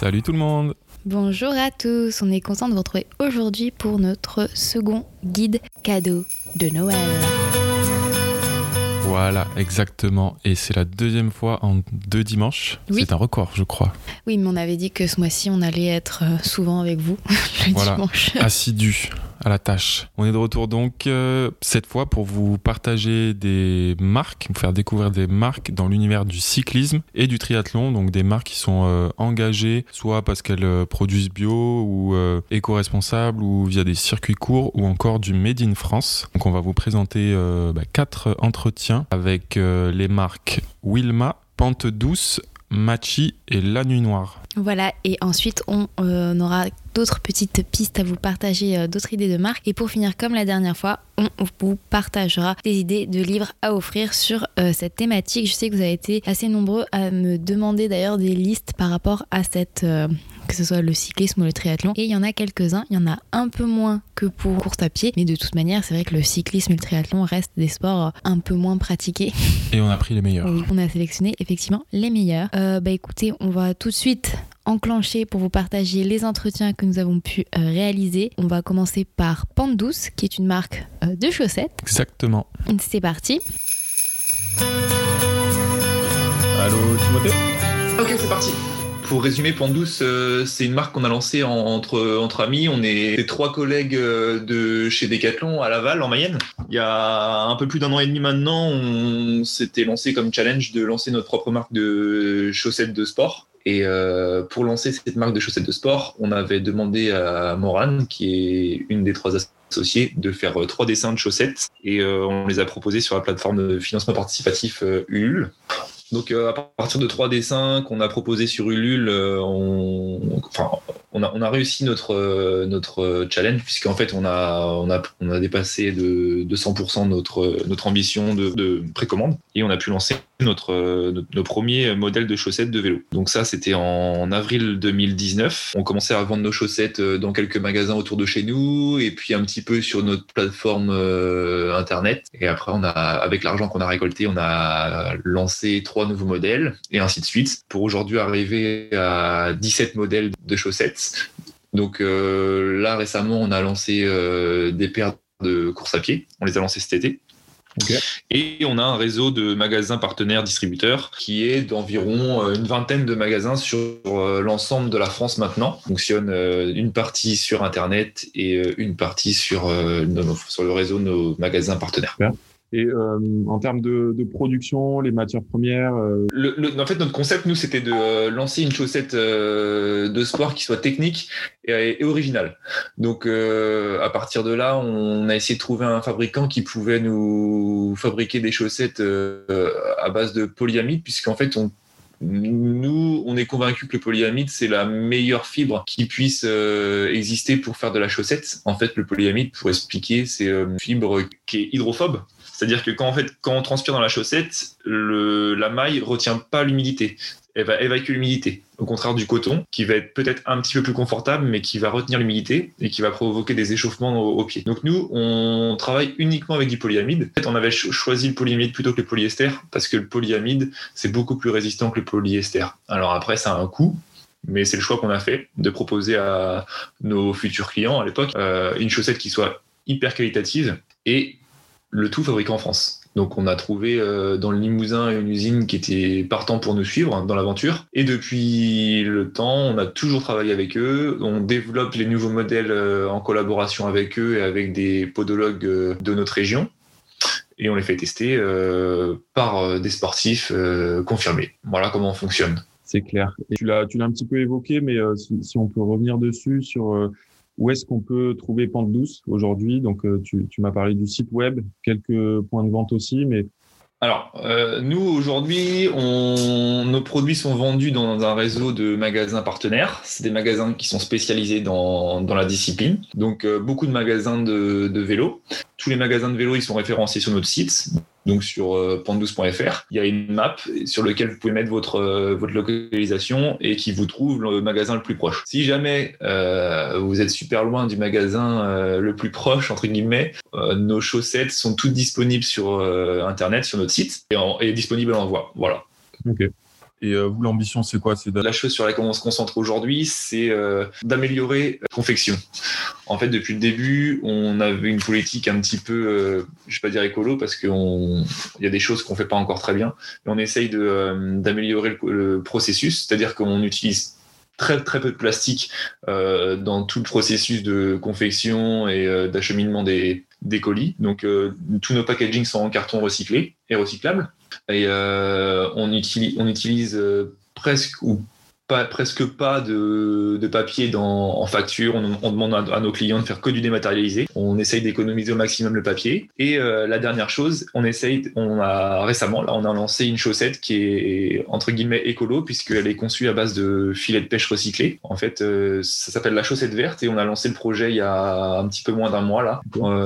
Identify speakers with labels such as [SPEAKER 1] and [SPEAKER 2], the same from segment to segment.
[SPEAKER 1] Salut tout le monde
[SPEAKER 2] Bonjour à tous, on est content de vous retrouver aujourd'hui pour notre second guide cadeau de Noël.
[SPEAKER 1] Voilà, exactement. Et c'est la deuxième fois en deux dimanches. C'est un record, je crois.
[SPEAKER 2] Oui, mais on avait dit que ce mois-ci, on allait être euh, souvent avec vous le
[SPEAKER 1] voilà,
[SPEAKER 2] dimanche.
[SPEAKER 1] Assidu la tâche. On est de retour donc euh, cette fois pour vous partager des marques, vous faire découvrir des marques dans l'univers du cyclisme et du triathlon, donc des marques qui sont euh, engagées soit parce qu'elles euh, produisent bio ou éco-responsables ou via des circuits courts ou encore du Made in France. Donc on va vous présenter bah, quatre entretiens avec les marques Wilma, Pente Douce, Machi et La Nuit Noire.
[SPEAKER 2] Voilà, et ensuite on, on aura d'autres petites pistes à vous partager, euh, d'autres idées de marques. Et pour finir, comme la dernière fois, on vous partagera des idées de livres à offrir sur euh, cette thématique. Je sais que vous avez été assez nombreux à me demander d'ailleurs des listes par rapport à cette euh, que ce soit le cyclisme ou le triathlon. Et il y en a quelques-uns, il y en a un peu moins que pour course à pied, mais de toute manière, c'est vrai que le cyclisme et le triathlon restent des sports un peu moins pratiqués.
[SPEAKER 1] Et on a pris les meilleurs.
[SPEAKER 2] Oui, on a sélectionné effectivement les meilleurs. bah écoutez, on va tout de suite enclencher pour vous partager les entretiens que nous avons pu euh, réaliser. On va commencer par Pandouce, qui est une marque euh, de chaussettes.
[SPEAKER 1] Exactement.
[SPEAKER 2] C'est parti.
[SPEAKER 3] Allô Timothée?
[SPEAKER 4] Ok, c'est parti. Pour résumer, Pandouce, euh, c'est une marque qu'on a lancée entre, amis. On est trois collègues de chez Decathlon à Laval, en Mayenne. Il y a un peu plus d'un an et demi maintenant, on s'était lancé comme challenge de lancer notre propre marque de chaussettes de sport. Et euh, pour lancer cette marque de chaussettes de sport, on avait demandé à Moran, qui est une des trois associées, de faire euh, trois dessins de chaussettes. Et euh, on les a proposés sur la plateforme de financement participatif Ulule. Donc à partir de trois dessins qu'on a proposés sur Ulule, on, enfin, on, a, réussi notre, notre challenge puisqu'en fait on a, on, a, on a dépassé de 200% notre, notre ambition de précommande. Et on a pu lancer notre, nos premiers modèles de chaussettes de vélo. Donc ça, c'était en avril 2019. On commençait à vendre nos chaussettes euh, dans quelques magasins autour de chez nous et puis un petit peu sur notre plateforme euh, internet. Et après, on a, avec l'argent qu'on a récolté, on a lancé trois nouveaux modèles et ainsi de suite pour aujourd'hui arriver à 17 modèles de chaussettes. Donc euh, là, récemment, on a lancé des paires de course à pied. On les a lancées cet été. Et on a un réseau de magasins partenaires distributeurs qui est d'environ euh, une vingtaine de magasins sur euh, l'ensemble de la France maintenant. On fonctionne euh, une partie sur Internet et une partie sur, sur le réseau de nos magasins partenaires.
[SPEAKER 3] Et euh, en termes de, production, les matières premières euh...
[SPEAKER 4] En fait, notre concept, nous, c'était de euh, lancer une chaussette de sport qui soit technique et, originale. Donc, à partir de là, on a essayé de trouver un fabricant qui pouvait nous fabriquer des chaussettes à base de polyamide, puisqu'en fait, nous, on est convaincu que le polyamide, c'est la meilleure fibre qui puisse exister pour faire de la chaussette. En fait, le polyamide, pour expliquer, c'est une fibre qui est hydrophobe. C'est-à-dire que quand, on transpire dans la chaussette, le, la maille retient pas l'humidité. Elle va évacuer l'humidité. Au contraire du coton, qui va être peut-être un petit peu plus confortable, mais qui va retenir l'humidité et qui va provoquer des échauffements aux, pieds. Donc nous, on travaille uniquement avec du polyamide. En fait, on avait choisi le polyamide plutôt que le polyester parce que le polyamide, c'est beaucoup plus résistant que le polyester. Alors après, ça a un coût, mais c'est le choix qu'on a fait de proposer à nos futurs clients à l'époque euh, une chaussette qui soit hyper qualitative et le tout fabriqué en France. Donc on a trouvé euh, dans le Limousin une usine qui était partant pour nous suivre hein, dans l'aventure. Et depuis le temps, on a toujours travaillé avec eux. On développe les nouveaux modèles euh, en collaboration avec eux et avec des podologues euh, de notre région. Et on les fait tester par des sportifs confirmés. Voilà comment on fonctionne.
[SPEAKER 3] C'est clair. Et tu l'as, un petit peu évoqué, mais si, si, on peut revenir dessus sur où est-ce qu'on peut trouver Pente Douce aujourd'hui? Donc, euh, tu, m'as parlé du site web, quelques points de vente aussi, mais
[SPEAKER 4] alors, euh, nous, aujourd'hui, nos produits sont vendus dans un réseau de magasins partenaires. C'est des magasins qui sont spécialisés dans, la discipline. Donc, euh, beaucoup de magasins de, de vélo. Tous les magasins de vélo, ils sont référencés sur notre site donc sur euh, pont12.fr. Il y a une map sur laquelle vous pouvez mettre votre, euh, votre localisation et qui vous trouve le magasin le plus proche. Si jamais euh, vous êtes super loin du magasin le plus proche, entre guillemets, nos chaussettes sont toutes disponibles sur Internet, sur notre site, et, disponibles en envoi. Voilà.
[SPEAKER 3] Et euh, vous, l'ambition, c'est quoi?
[SPEAKER 4] La chose sur laquelle on se concentre aujourd'hui, c'est euh, d'améliorer la confection. En fait, depuis le début, on avait une politique un petit peu, euh, je vais pas dire écolo, parce qu'il y a des choses qu'on fait pas encore très bien, mais on essaye d'améliorer le, le, processus, c'est-à-dire qu'on utilise très très peu de plastique dans tout le processus de confection et d'acheminement des, des colis. Donc tous nos packagings sont en carton recyclé et recyclable. Euh, on utilise, on utilise euh, presque ou pas, presque pas de, papier dans, en facture. On, demande à, nos clients de faire que du dématérialisé. On essaye d'économiser au maximum le papier. Et euh, la dernière chose, on essaye, on a récemment, là, on a lancé une chaussette qui est entre guillemets écolo puisqu'elle est conçue à base de filets de pêche recyclés. En fait, ça s'appelle la chaussette verte et on a lancé le projet il y a un petit peu moins d'un mois là.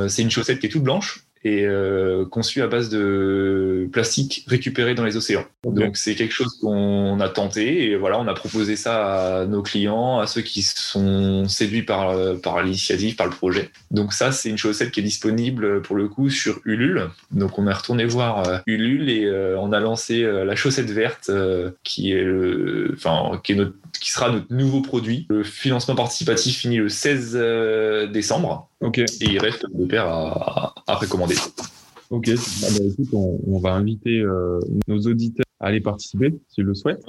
[SPEAKER 4] c'est une chaussette qui est toute blanche et euh, conçu à base de plastique récupéré dans les océans. Donc c'est quelque chose qu'on a tenté et voilà, on a proposé ça à nos clients, à ceux qui sont séduits par, par l'initiative, par le projet. Donc ça, c'est une chaussette qui est disponible pour le coup sur Ulule. Donc on est retourné voir euh, Ulule et euh, on a lancé la chaussette verte qui est le, enfin qui est notre, qui sera notre nouveau produit. Le financement participatif finit le 16 décembre.
[SPEAKER 3] Ok.
[SPEAKER 4] Et il reste deux paires à, à, précommander.
[SPEAKER 3] Ok, bah, écoute, on, va inviter euh, nos auditeurs à aller participer s'ils le souhaitent.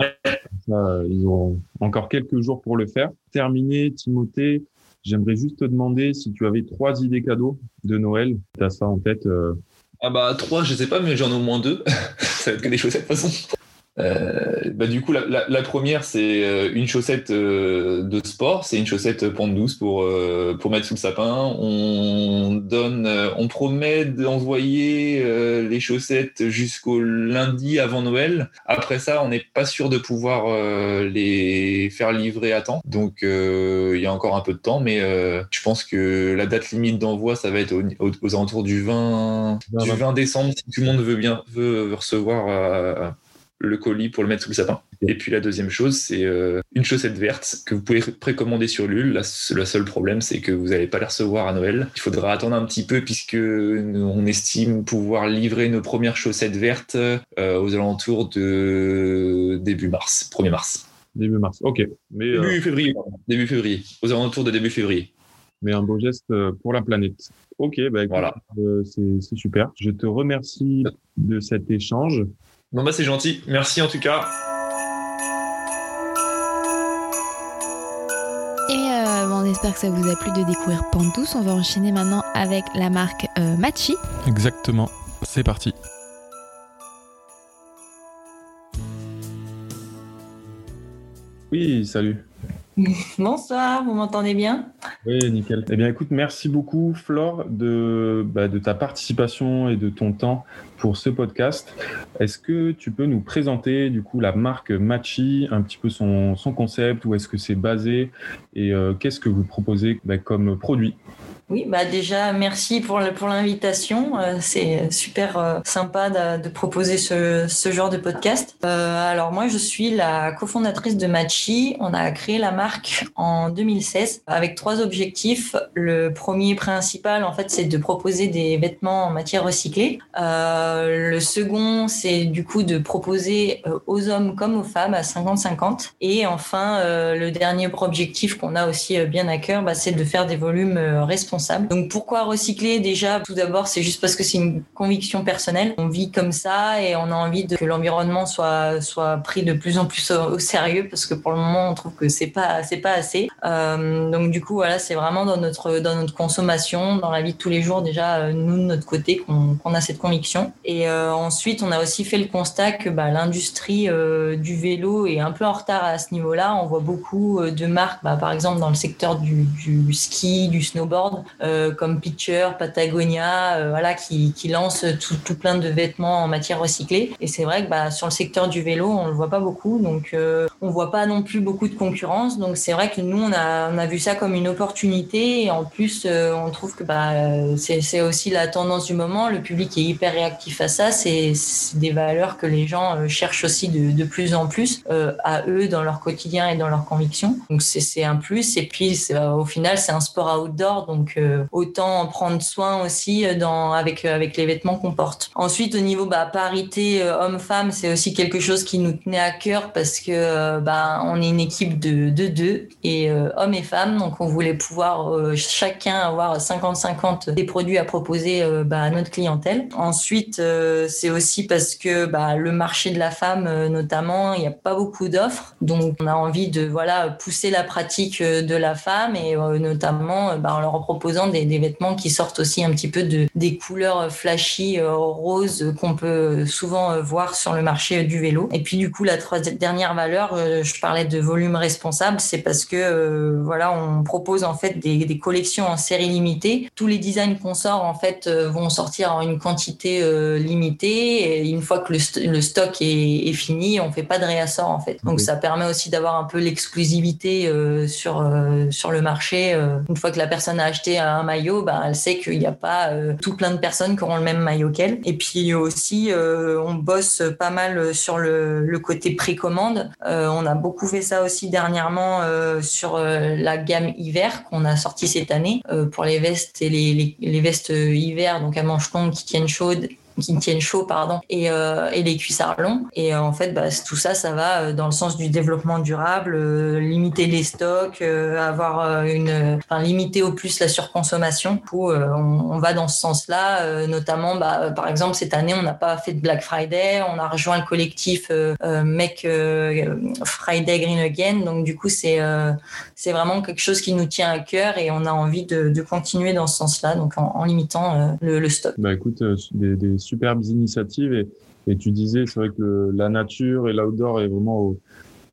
[SPEAKER 3] Euh, ils ont encore quelques jours pour le faire. Terminé, Timothée, j'aimerais juste te demander si tu avais trois idées cadeaux de Noël. Tu as ça en tête euh...
[SPEAKER 4] Ah bah trois, je sais pas, mais j'en ai au moins deux. ça va être que des chaussettes de toute façon. Euh, bah du coup, la, la, la première, c'est euh, une chaussette euh, de sport. C'est une chaussette pente douce pour, euh, pour mettre sous le sapin. On donne, on promet d'envoyer les chaussettes jusqu'au lundi avant Noël. Après ça, on n'est pas sûr de pouvoir les faire livrer à temps. Donc, il y a encore un peu de temps, mais je pense que la date limite d'envoi, ça va être aux, alentours du 20, du 20 décembre, si tout le monde veut bien veut recevoir le colis pour le mettre sous le sapin. Et puis la deuxième chose, c'est euh, une chaussette verte que vous pouvez précommander sur Lul. le seul problème, c'est que vous n'allez pas les recevoir à Noël. Il faudra attendre un petit peu puisque on estime pouvoir livrer nos premières chaussettes vertes euh, aux alentours de début mars, 1er mars.
[SPEAKER 3] Début mars, ok.
[SPEAKER 4] Mais, début euh, février, début février, aux alentours de début février.
[SPEAKER 3] Mais un beau geste pour la planète. Ok, bah, voilà. c'est super. Je te remercie de cet échange.
[SPEAKER 4] Bon bah c'est gentil, merci en tout cas.
[SPEAKER 2] Et euh, on espère que ça vous a plu de découvrir Pandous. On va enchaîner maintenant avec la marque euh, Machi.
[SPEAKER 1] Exactement, c'est parti.
[SPEAKER 3] Oui, salut.
[SPEAKER 5] Bonsoir, vous m'entendez bien?
[SPEAKER 3] Oui, nickel. Eh bien, écoute, merci beaucoup, Flore, de, bah, de ta participation et de ton temps pour ce podcast. Est-ce que tu peux nous présenter, du coup, la marque Machi, un petit peu son, son concept, où est-ce que c'est basé et euh, qu'est-ce que vous proposez bah, comme produit?
[SPEAKER 5] Oui, bah déjà, merci pour, pour l'invitation. Euh, c'est super euh, sympa de, proposer ce, ce, genre de podcast. Euh, alors moi, je suis la cofondatrice de Machi. On a créé la marque en 2016 avec trois objectifs. Le premier principal, en fait, c'est de proposer des vêtements en matière recyclée. le second, c'est du coup de proposer aux hommes comme aux femmes à 50-50. Et enfin, le dernier objectif qu'on a aussi bien à cœur, bah, c'est de faire des volumes responsables donc pourquoi recycler Déjà, tout d'abord, c'est juste parce que c'est une conviction personnelle. On vit comme ça et on a envie de, que l'environnement soit soit pris de plus en plus au, sérieux parce que pour le moment, on trouve que c'est pas c'est pas assez. Euh, donc du coup, voilà, c'est vraiment dans notre, dans notre consommation, dans la vie de tous les jours, déjà, nous, de notre côté, qu'on a cette conviction. Et ensuite, on a aussi fait le constat que bah, l'industrie du vélo est un peu en retard à ce niveau-là. On voit beaucoup de marques, bah, par exemple, dans le secteur du, du ski, du snowboard, comme Pitcher, Patagonia, voilà, qui, qui lancent tout, tout, plein de vêtements en matière recyclée. Et c'est vrai que bah, sur le secteur du vélo, on le voit pas beaucoup. Donc, euh, on voit pas non plus beaucoup de concurrence. Donc, c'est vrai que nous, on a, on a vu ça comme une opportunité. Et en plus, euh, on trouve que bah, c'est aussi la tendance du moment. Le public est hyper réactif à ça. C'est des valeurs que les gens euh, cherchent aussi de, de plus en plus à eux dans leur quotidien et dans leurs convictions. Donc, c'est un plus. Et puis, au final, c'est un sport outdoor. Donc, autant en prendre soin aussi dans, avec, avec les vêtements qu'on porte. Ensuite, au niveau bah, parité homme-femme, c'est aussi quelque chose qui nous tenait à cœur parce que euh, bah, on est une équipe de, deux et euh, hommes et femmes, donc on voulait pouvoir euh, chacun avoir 50-50 des produits à proposer bah, à notre clientèle. Ensuite, c'est aussi parce que bah, le marché de la femme, notamment, il n'y a pas beaucoup d'offres, donc on a envie de voilà pousser la pratique de la femme et notamment bah, en leur proposant des, des, vêtements qui sortent aussi un petit peu de des couleurs flashy roses qu'on peut souvent voir sur le marché du vélo. Et puis du coup, la troisième dernière valeur, euh, je parlais de volume responsable, c'est parce que euh, voilà, on propose en fait des, des, collections en série limitée. Tous les designs qu'on sort en fait euh, vont sortir en une quantité limitée. Et une fois que le, le stock est, est, fini, on fait pas de réassort en fait. Donc ça permet aussi d'avoir un peu l'exclusivité sur sur le marché. Une fois que la personne a acheté un maillot, bah, elle sait qu'il n'y a pas tout plein de personnes qui auront le même maillot qu'elle. Et puis aussi, on bosse pas mal sur le, côté précommande. Euh, on a beaucoup fait ça aussi dernièrement euh, sur euh, la gamme hiver qu'on a sorti cette année pour les vestes et les vestes hiver, donc à manches longues qui tiennent chaudes qui tiennent chaud pardon et, euh, et les cuissards longs. Et euh, en fait bah, tout ça ça va euh, dans le sens du développement durable limiter les stocks avoir une enfin limiter au plus la surconsommation où on, on, va dans ce sens là notamment bah, par exemple cette année on n'a pas fait de Black Friday on a rejoint le collectif Make Friday Green Again. Donc du coup c'est c'est vraiment quelque chose qui nous tient à cœur et on a envie de, continuer dans ce sens là donc en, limitant le, stock.
[SPEAKER 3] Bah écoute des superbes initiatives. Et, et tu disais, c'est vrai que la nature et l'outdoor est vraiment au,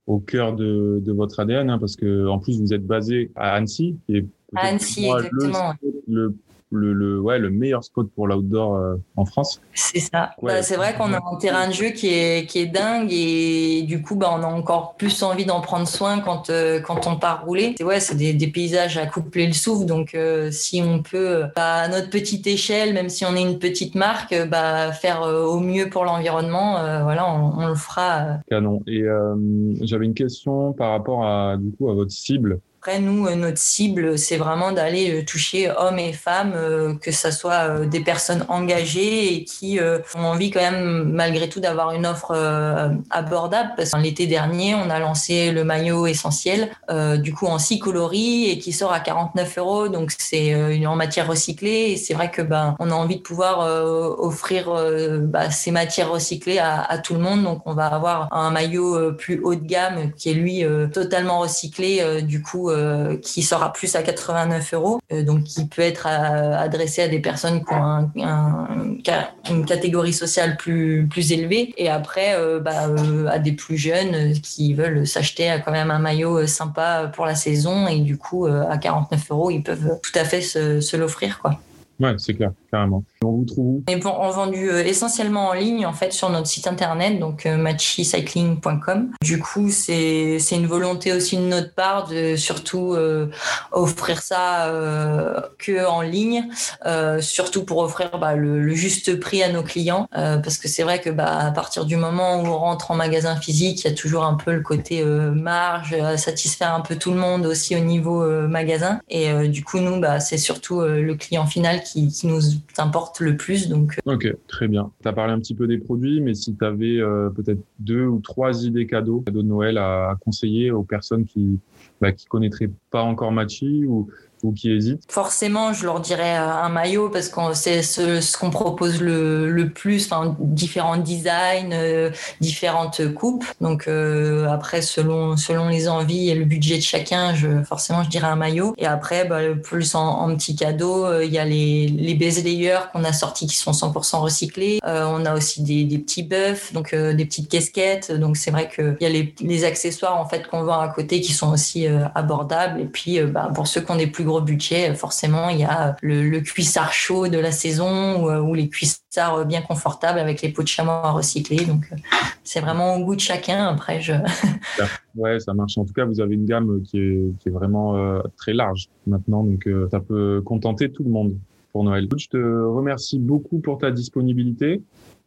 [SPEAKER 3] au cœur de, de, votre ADN, hein, parce que en plus vous êtes basé à Annecy,
[SPEAKER 5] qui est à Annecy, exactement.
[SPEAKER 3] le, le, le, ouais, le meilleur spot pour l'outdoor euh, en France.
[SPEAKER 5] C'est ça. bah, c'est vrai qu'on a un terrain de jeu qui est, qui est dingue et du coup, bah, on a encore plus envie d'en prendre soin quand, euh, quand on part rouler. C'est ouais, c'est des, des, paysages à coupler le souffle. Donc, euh, si on peut, bah, à notre petite échelle, même si on est une petite marque, bah, faire au mieux pour l'environnement, voilà, on, on, le fera.
[SPEAKER 3] Canon. Et j'avais une question par rapport à, du coup, à votre cible.
[SPEAKER 5] Après, nous, euh, notre cible, c'est vraiment d'aller euh, toucher hommes et femmes, euh, que ce soit des personnes engagées et qui ont envie quand même, malgré tout, d'avoir une offre abordable. Parce que l'été dernier, on a lancé le maillot essentiel, du coup en six coloris et qui sort à 49 euros. Donc c'est en matière recyclée et c'est vrai que ben on a envie de pouvoir offrir bah, ces matières recyclées à, à, tout le monde. Donc on va avoir un maillot plus haut de gamme qui est lui totalement recyclé. du coup euh, qui sera plus à 89 euros, euh, donc qui peut être euh, adressé à des personnes qui ont un, un, une catégorie sociale plus, plus élevée, et après bah, à des plus jeunes qui veulent s'acheter quand même un maillot sympa pour la saison, et du coup à 49 euros, ils peuvent tout à fait se, se l'offrir. quoi.
[SPEAKER 3] Ouais, c'est clair, carrément. On vous trouve
[SPEAKER 5] où? On vendu euh, essentiellement en ligne, en fait, sur notre site internet, donc euh, matchycycling.com. Du coup, c'est c'est une volonté aussi de notre part de surtout euh, offrir ça euh, que en ligne, euh, surtout pour offrir bah, le, le, juste prix à nos clients, euh, parce que c'est vrai que bah, à partir du moment où on rentre en magasin physique, il y a toujours un peu le côté marge, satisfaire un peu tout le monde aussi au niveau magasin. Et du coup, nous, bah, c'est surtout le client final qui, qui nous importe le plus. Donc...
[SPEAKER 3] Euh. Ok, très bien. Tu as parlé un petit peu des produits, mais si tu avais euh, peut-être deux ou trois idées cadeaux, cadeaux de Noël à, conseiller aux personnes qui bah, qui connaîtraient pas encore Machi ou
[SPEAKER 5] Forcément, je leur dirais un maillot parce que c'est ce, qu'on propose le, le plus, enfin, différents designs, euh, différentes coupes. Donc euh, après, selon, selon les envies et le budget de chacun, je, forcément, je dirais un maillot. Et après, bah, plus en, en petit cadeau, euh, il y a les, les base layers qu'on a sortis qui sont 100% recyclés. on a aussi des, des petits buffs, donc des petites casquettes. Donc c'est vrai qu'il y a les, les, accessoires en fait qu'on vend à côté qui sont aussi abordables. Et puis bah, pour ceux qui ont des plus gros budgets, forcément, il y a le, le cuissard chaud de la saison ou, ou les cuissards bien confortables avec les peaux de chamois à recycler. Donc, euh, c'est vraiment au goût de chacun. Après, je.
[SPEAKER 3] ouais, ça marche. En tout cas, vous avez une gamme qui est, vraiment euh, très large maintenant. Donc, euh, ça peut contenter tout le monde pour Noël. Je te remercie beaucoup pour ta disponibilité.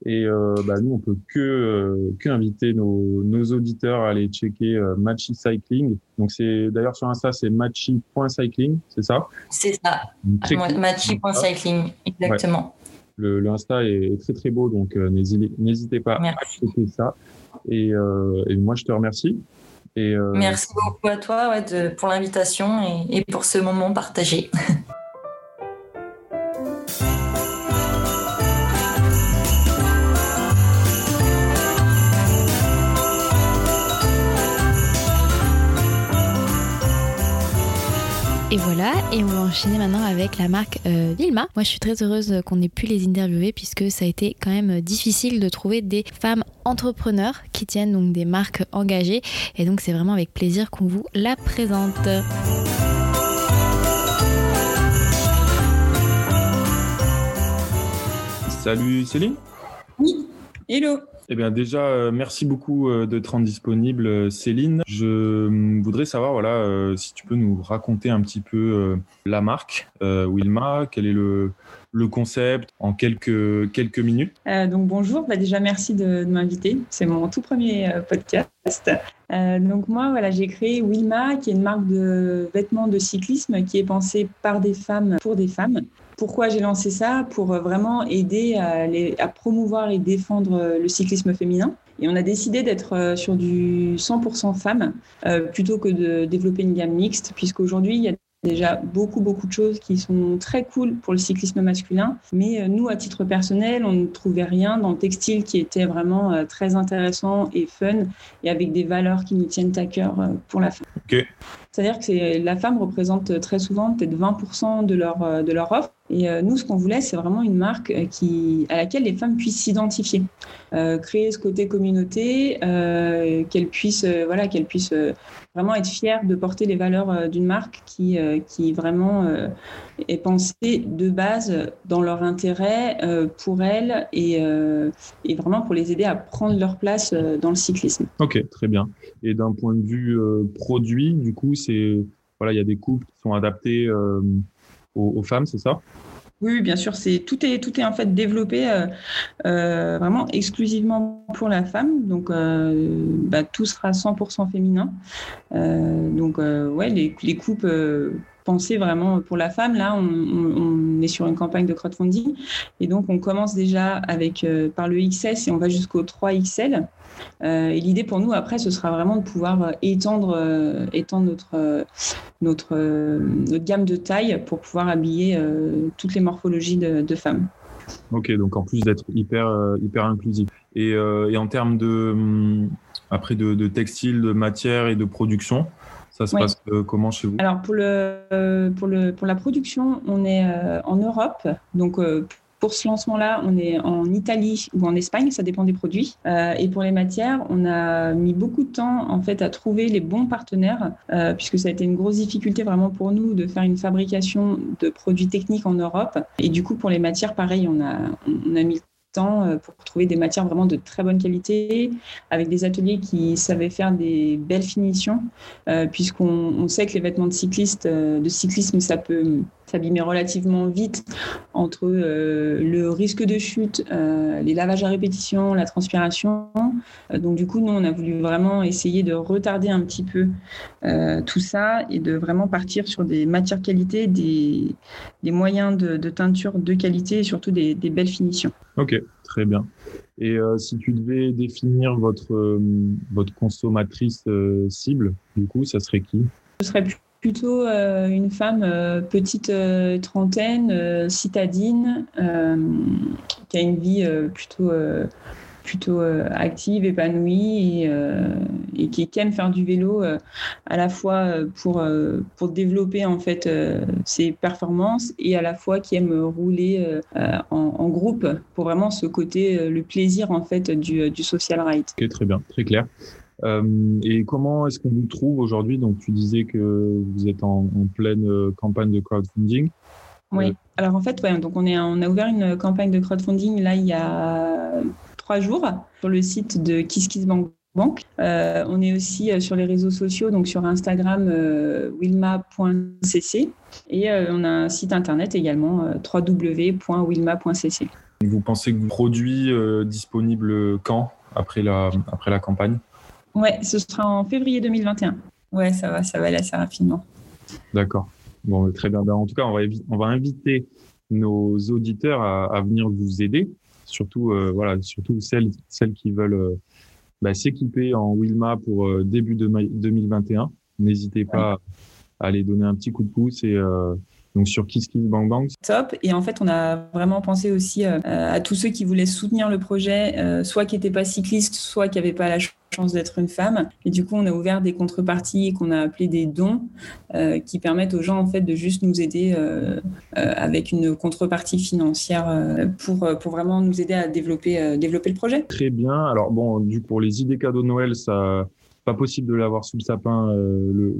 [SPEAKER 3] Et bah, nous, on peut que, que inviter nos, nos, auditeurs à aller checker Matchy Cycling. Donc, c'est d'ailleurs sur Insta, c'est matchy.cycling, c'est ça?
[SPEAKER 5] C'est ça. Matchy.cycling, exactement.
[SPEAKER 3] Le, l'Insta est très très beau, donc euh, n'hésitez pas à checker ça. Et, euh, et, moi, je te remercie.
[SPEAKER 5] Et, euh, Merci beaucoup à toi ouais, de, pour l'invitation et, et pour ce moment partagé.
[SPEAKER 2] Et voilà, et on va enchaîner maintenant avec la marque euh, Vilma. Moi, je suis très heureuse qu'on ait pu les interviewer puisque ça a été quand même difficile de trouver des femmes entrepreneurs qui tiennent donc des marques engagées. Et donc, c'est vraiment avec plaisir qu'on vous la présente.
[SPEAKER 3] Salut Céline?
[SPEAKER 6] Oui, hello.
[SPEAKER 3] Eh bien déjà, euh, merci beaucoup euh, de te rendre disponible, euh, Céline. Je voudrais savoir, voilà, si tu peux nous raconter un petit peu la marque Wilma, quel est le, concept en quelques, quelques minutes.
[SPEAKER 6] donc bonjour, bah, déjà merci de, m'inviter. C'est mon tout premier podcast. donc moi, voilà, j'ai créé Wilma, qui est une marque de vêtements de cyclisme qui est pensée par des femmes pour des femmes. Pourquoi j'ai lancé ça Pour euh, vraiment aider à, promouvoir et défendre euh, le cyclisme féminin. Et on a décidé d'être euh, sur du 100% femmes plutôt que de développer une gamme mixte, puisqu'aujourd'hui, il y a déjà beaucoup, beaucoup de choses qui sont très cool pour le cyclisme masculin. Mais nous, à titre personnel, on ne trouvait rien dans le textile qui était vraiment très intéressant et fun et avec des valeurs qui nous tiennent à cœur pour la femme. C'est-à-dire que la femme représente très souvent peut-être 20% de leur, de leur offre. Et euh, nous, ce qu'on voulait, c'est vraiment une marque euh, à laquelle les femmes puissent s'identifier, euh, créer ce côté communauté, qu'elles puissent, voilà, qu'elles puissent vraiment être fières de porter les valeurs d'une marque qui, qui vraiment est pensée de base dans leur intérêt pour elles et, et, vraiment pour les aider à prendre leur place dans le cyclisme.
[SPEAKER 3] Ok, très bien. Et d'un point de vue produit, du coup, c'est voilà, il y a des couples qui sont adaptés aux, femmes, c'est ça
[SPEAKER 6] oui, bien sûr, c'est tout est tout est en fait développé euh, euh, vraiment exclusivement pour la femme. Donc, euh, bah, tout sera 100% féminin. donc, ouais, les, les coupes pensées vraiment pour la femme. Là, on, on, est sur une campagne de crowdfunding et donc on commence déjà avec par le XS et on va jusqu'au 3XL. Euh, et l'idée pour nous, après, ce sera vraiment de pouvoir euh, étendre, euh, étendre notre, notre, notre gamme de taille pour pouvoir habiller toutes les morphologies de, femmes.
[SPEAKER 3] Ok, donc en plus d'être hyper, hyper inclusif. Et, et, en termes de, hum, après de, de, textile, de matière et de production, ça se passe comment chez vous?
[SPEAKER 6] Alors pour, le, pour, le, pour la production, on est en Europe, donc pour ce lancement-là, on est en Italie ou en Espagne, ça dépend des produits. Euh, et pour les matières, on a mis beaucoup de temps en fait à trouver les bons partenaires, euh, puisque ça a été une grosse difficulté vraiment pour nous de faire une fabrication de produits techniques en Europe. Et du coup, pour les matières, pareil, on a, on a mis euh, pour trouver des matières vraiment de très bonne qualité, avec des ateliers qui savaient faire des belles finitions, puisqu'on sait que les vêtements de cyclistes, de cyclisme, ça peut s'abîmer relativement vite entre euh, le risque de chute, euh, les lavages à répétition, la transpiration. Euh, donc du coup, nous, on a voulu vraiment essayer de retarder un petit peu tout ça et de vraiment partir sur des matières qualité, des, moyens de, teinture de qualité et surtout des belles finitions.
[SPEAKER 3] Ok, très bien. Et si tu devais définir votre, votre consommatrice cible, du coup, ça serait qui?
[SPEAKER 6] Ce serait plutôt une femme petite trentaine, citadine, qui a une vie plutôt plutôt euh, active, épanouie et, euh, et, qui, aime faire du vélo euh, à la fois pour, pour développer en fait ses performances et à la fois qui aime rouler en, groupe pour vraiment ce côté, le plaisir en fait du, du social ride.
[SPEAKER 3] Ok, très bien, très clair. et comment est-ce qu'on vous trouve aujourd'hui? Donc, tu disais que vous êtes en, pleine campagne de crowdfunding.
[SPEAKER 6] Oui. Alors en fait, ouais, donc on, est, on a ouvert une campagne de crowdfunding là il y a trois jours sur le site de KissKissBank. Euh, on est aussi euh, sur les réseaux sociaux, donc sur Instagram euh, wilma.cc et on a un site internet également www.wilma.cc.
[SPEAKER 3] Vous pensez que vous produit disponible quand après la, après la campagne?
[SPEAKER 6] Ouais, ce sera en février 2021. Ouais, ça va, ça va aller assez rapidement.
[SPEAKER 3] D'accord. Bon, très bien. Ben, en tout cas, on va, on va inviter nos auditeurs à, à venir vous aider surtout euh, voilà, surtout celles celles qui veulent euh, bah, s'équiper en Wilma pour euh, début de 2021. N'hésitez pas à aller donner un petit coup de pouce et donc sur Kiss Kiss Bang Bang.
[SPEAKER 6] Top. Et en fait, on a vraiment pensé aussi à tous ceux qui voulaient soutenir le projet, soit qui n'étaient pas cyclistes, soit qui n'avaient pas la chance d'être une femme. Et du coup, on a ouvert des contreparties qu'on a appelées des dons, euh, qui permettent aux gens en fait de juste nous aider euh, euh, avec une contrepartie financière pour, pour vraiment nous aider à développer, développer le projet.
[SPEAKER 3] Très bien. Alors bon, du, pour les idées cadeaux de Noël, ça pas possible de l'avoir sous le sapin le,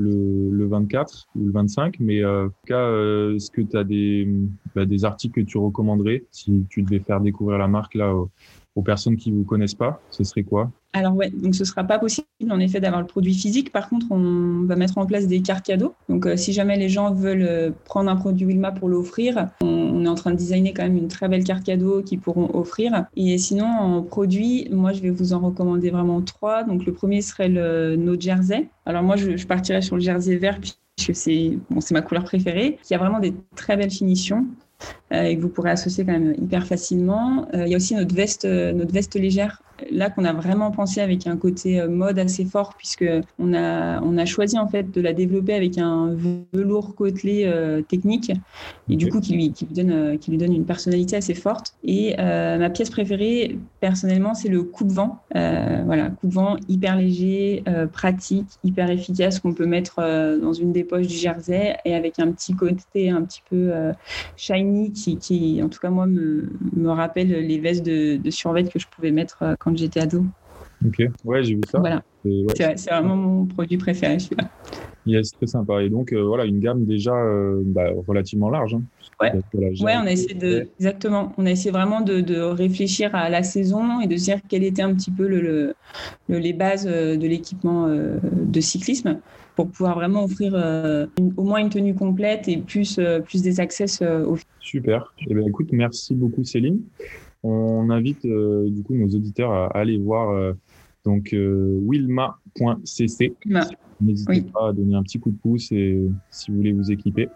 [SPEAKER 3] le, 24 ou le 25, mais en tout cas, est-ce que tu as des, bah, des articles que tu recommanderais si tu devais faire découvrir la marque là aux personnes qui vous connaissent pas, ce serait quoi?
[SPEAKER 6] Alors ouais, donc ce sera pas possible en effet d'avoir le produit physique. Par contre, on va mettre en place des cartes cadeaux. Donc euh, si jamais les gens veulent euh, prendre un produit Wilma pour l'offrir, on, est en train de designer quand même une très belle carte cadeau qu'ils pourront offrir. Et sinon en produit, moi je vais vous en recommander vraiment trois. Donc le premier serait le jersey. Alors moi je, je partirais sur le jersey vert puisque c'est bon, c'est ma couleur préférée, qui a vraiment des très belles finitions. Euh, et que vous pourrez associer quand même hyper facilement. il y a aussi notre veste, notre veste légère là qu'on a vraiment pensé avec un côté euh, mode assez fort puisque on a on a choisi en fait de la développer avec un velours côtelé euh, technique et du coup qui lui qui lui donne euh, qui lui donne une personnalité assez forte. Et ma pièce préférée personnellement c'est le coup de vent voilà coup de vent hyper léger pratique hyper efficace qu'on peut mettre dans une des poches du jersey et avec un petit côté un petit peu shiny qui, qui en tout cas moi me, me rappelle les vestes de, de survêt que je pouvais mettre quand j'étais ado.
[SPEAKER 3] Ok, ouais, j'ai vu ça.
[SPEAKER 6] Voilà. C'est vraiment mon produit préféré, celui-là.
[SPEAKER 3] Yes, très sympa. Et donc, euh, voilà, une gamme déjà euh, bah, relativement large. Hein.
[SPEAKER 6] Ouais. ouais, on a essayé de, exactement. On a essayé vraiment de, de, réfléchir à la saison et de se dire quelles étaient un petit peu le, le, les bases euh, de l'équipement de cyclisme pour pouvoir vraiment offrir au moins une tenue complète et plus, plus des accès au
[SPEAKER 3] Super. Eh bien, écoute, merci beaucoup Céline. On invite euh, du coup nos auditeurs à, aller voir euh, donc euh, wilma.cc. N'hésitez pas à donner un petit coup de pouce et si vous voulez vous équiper.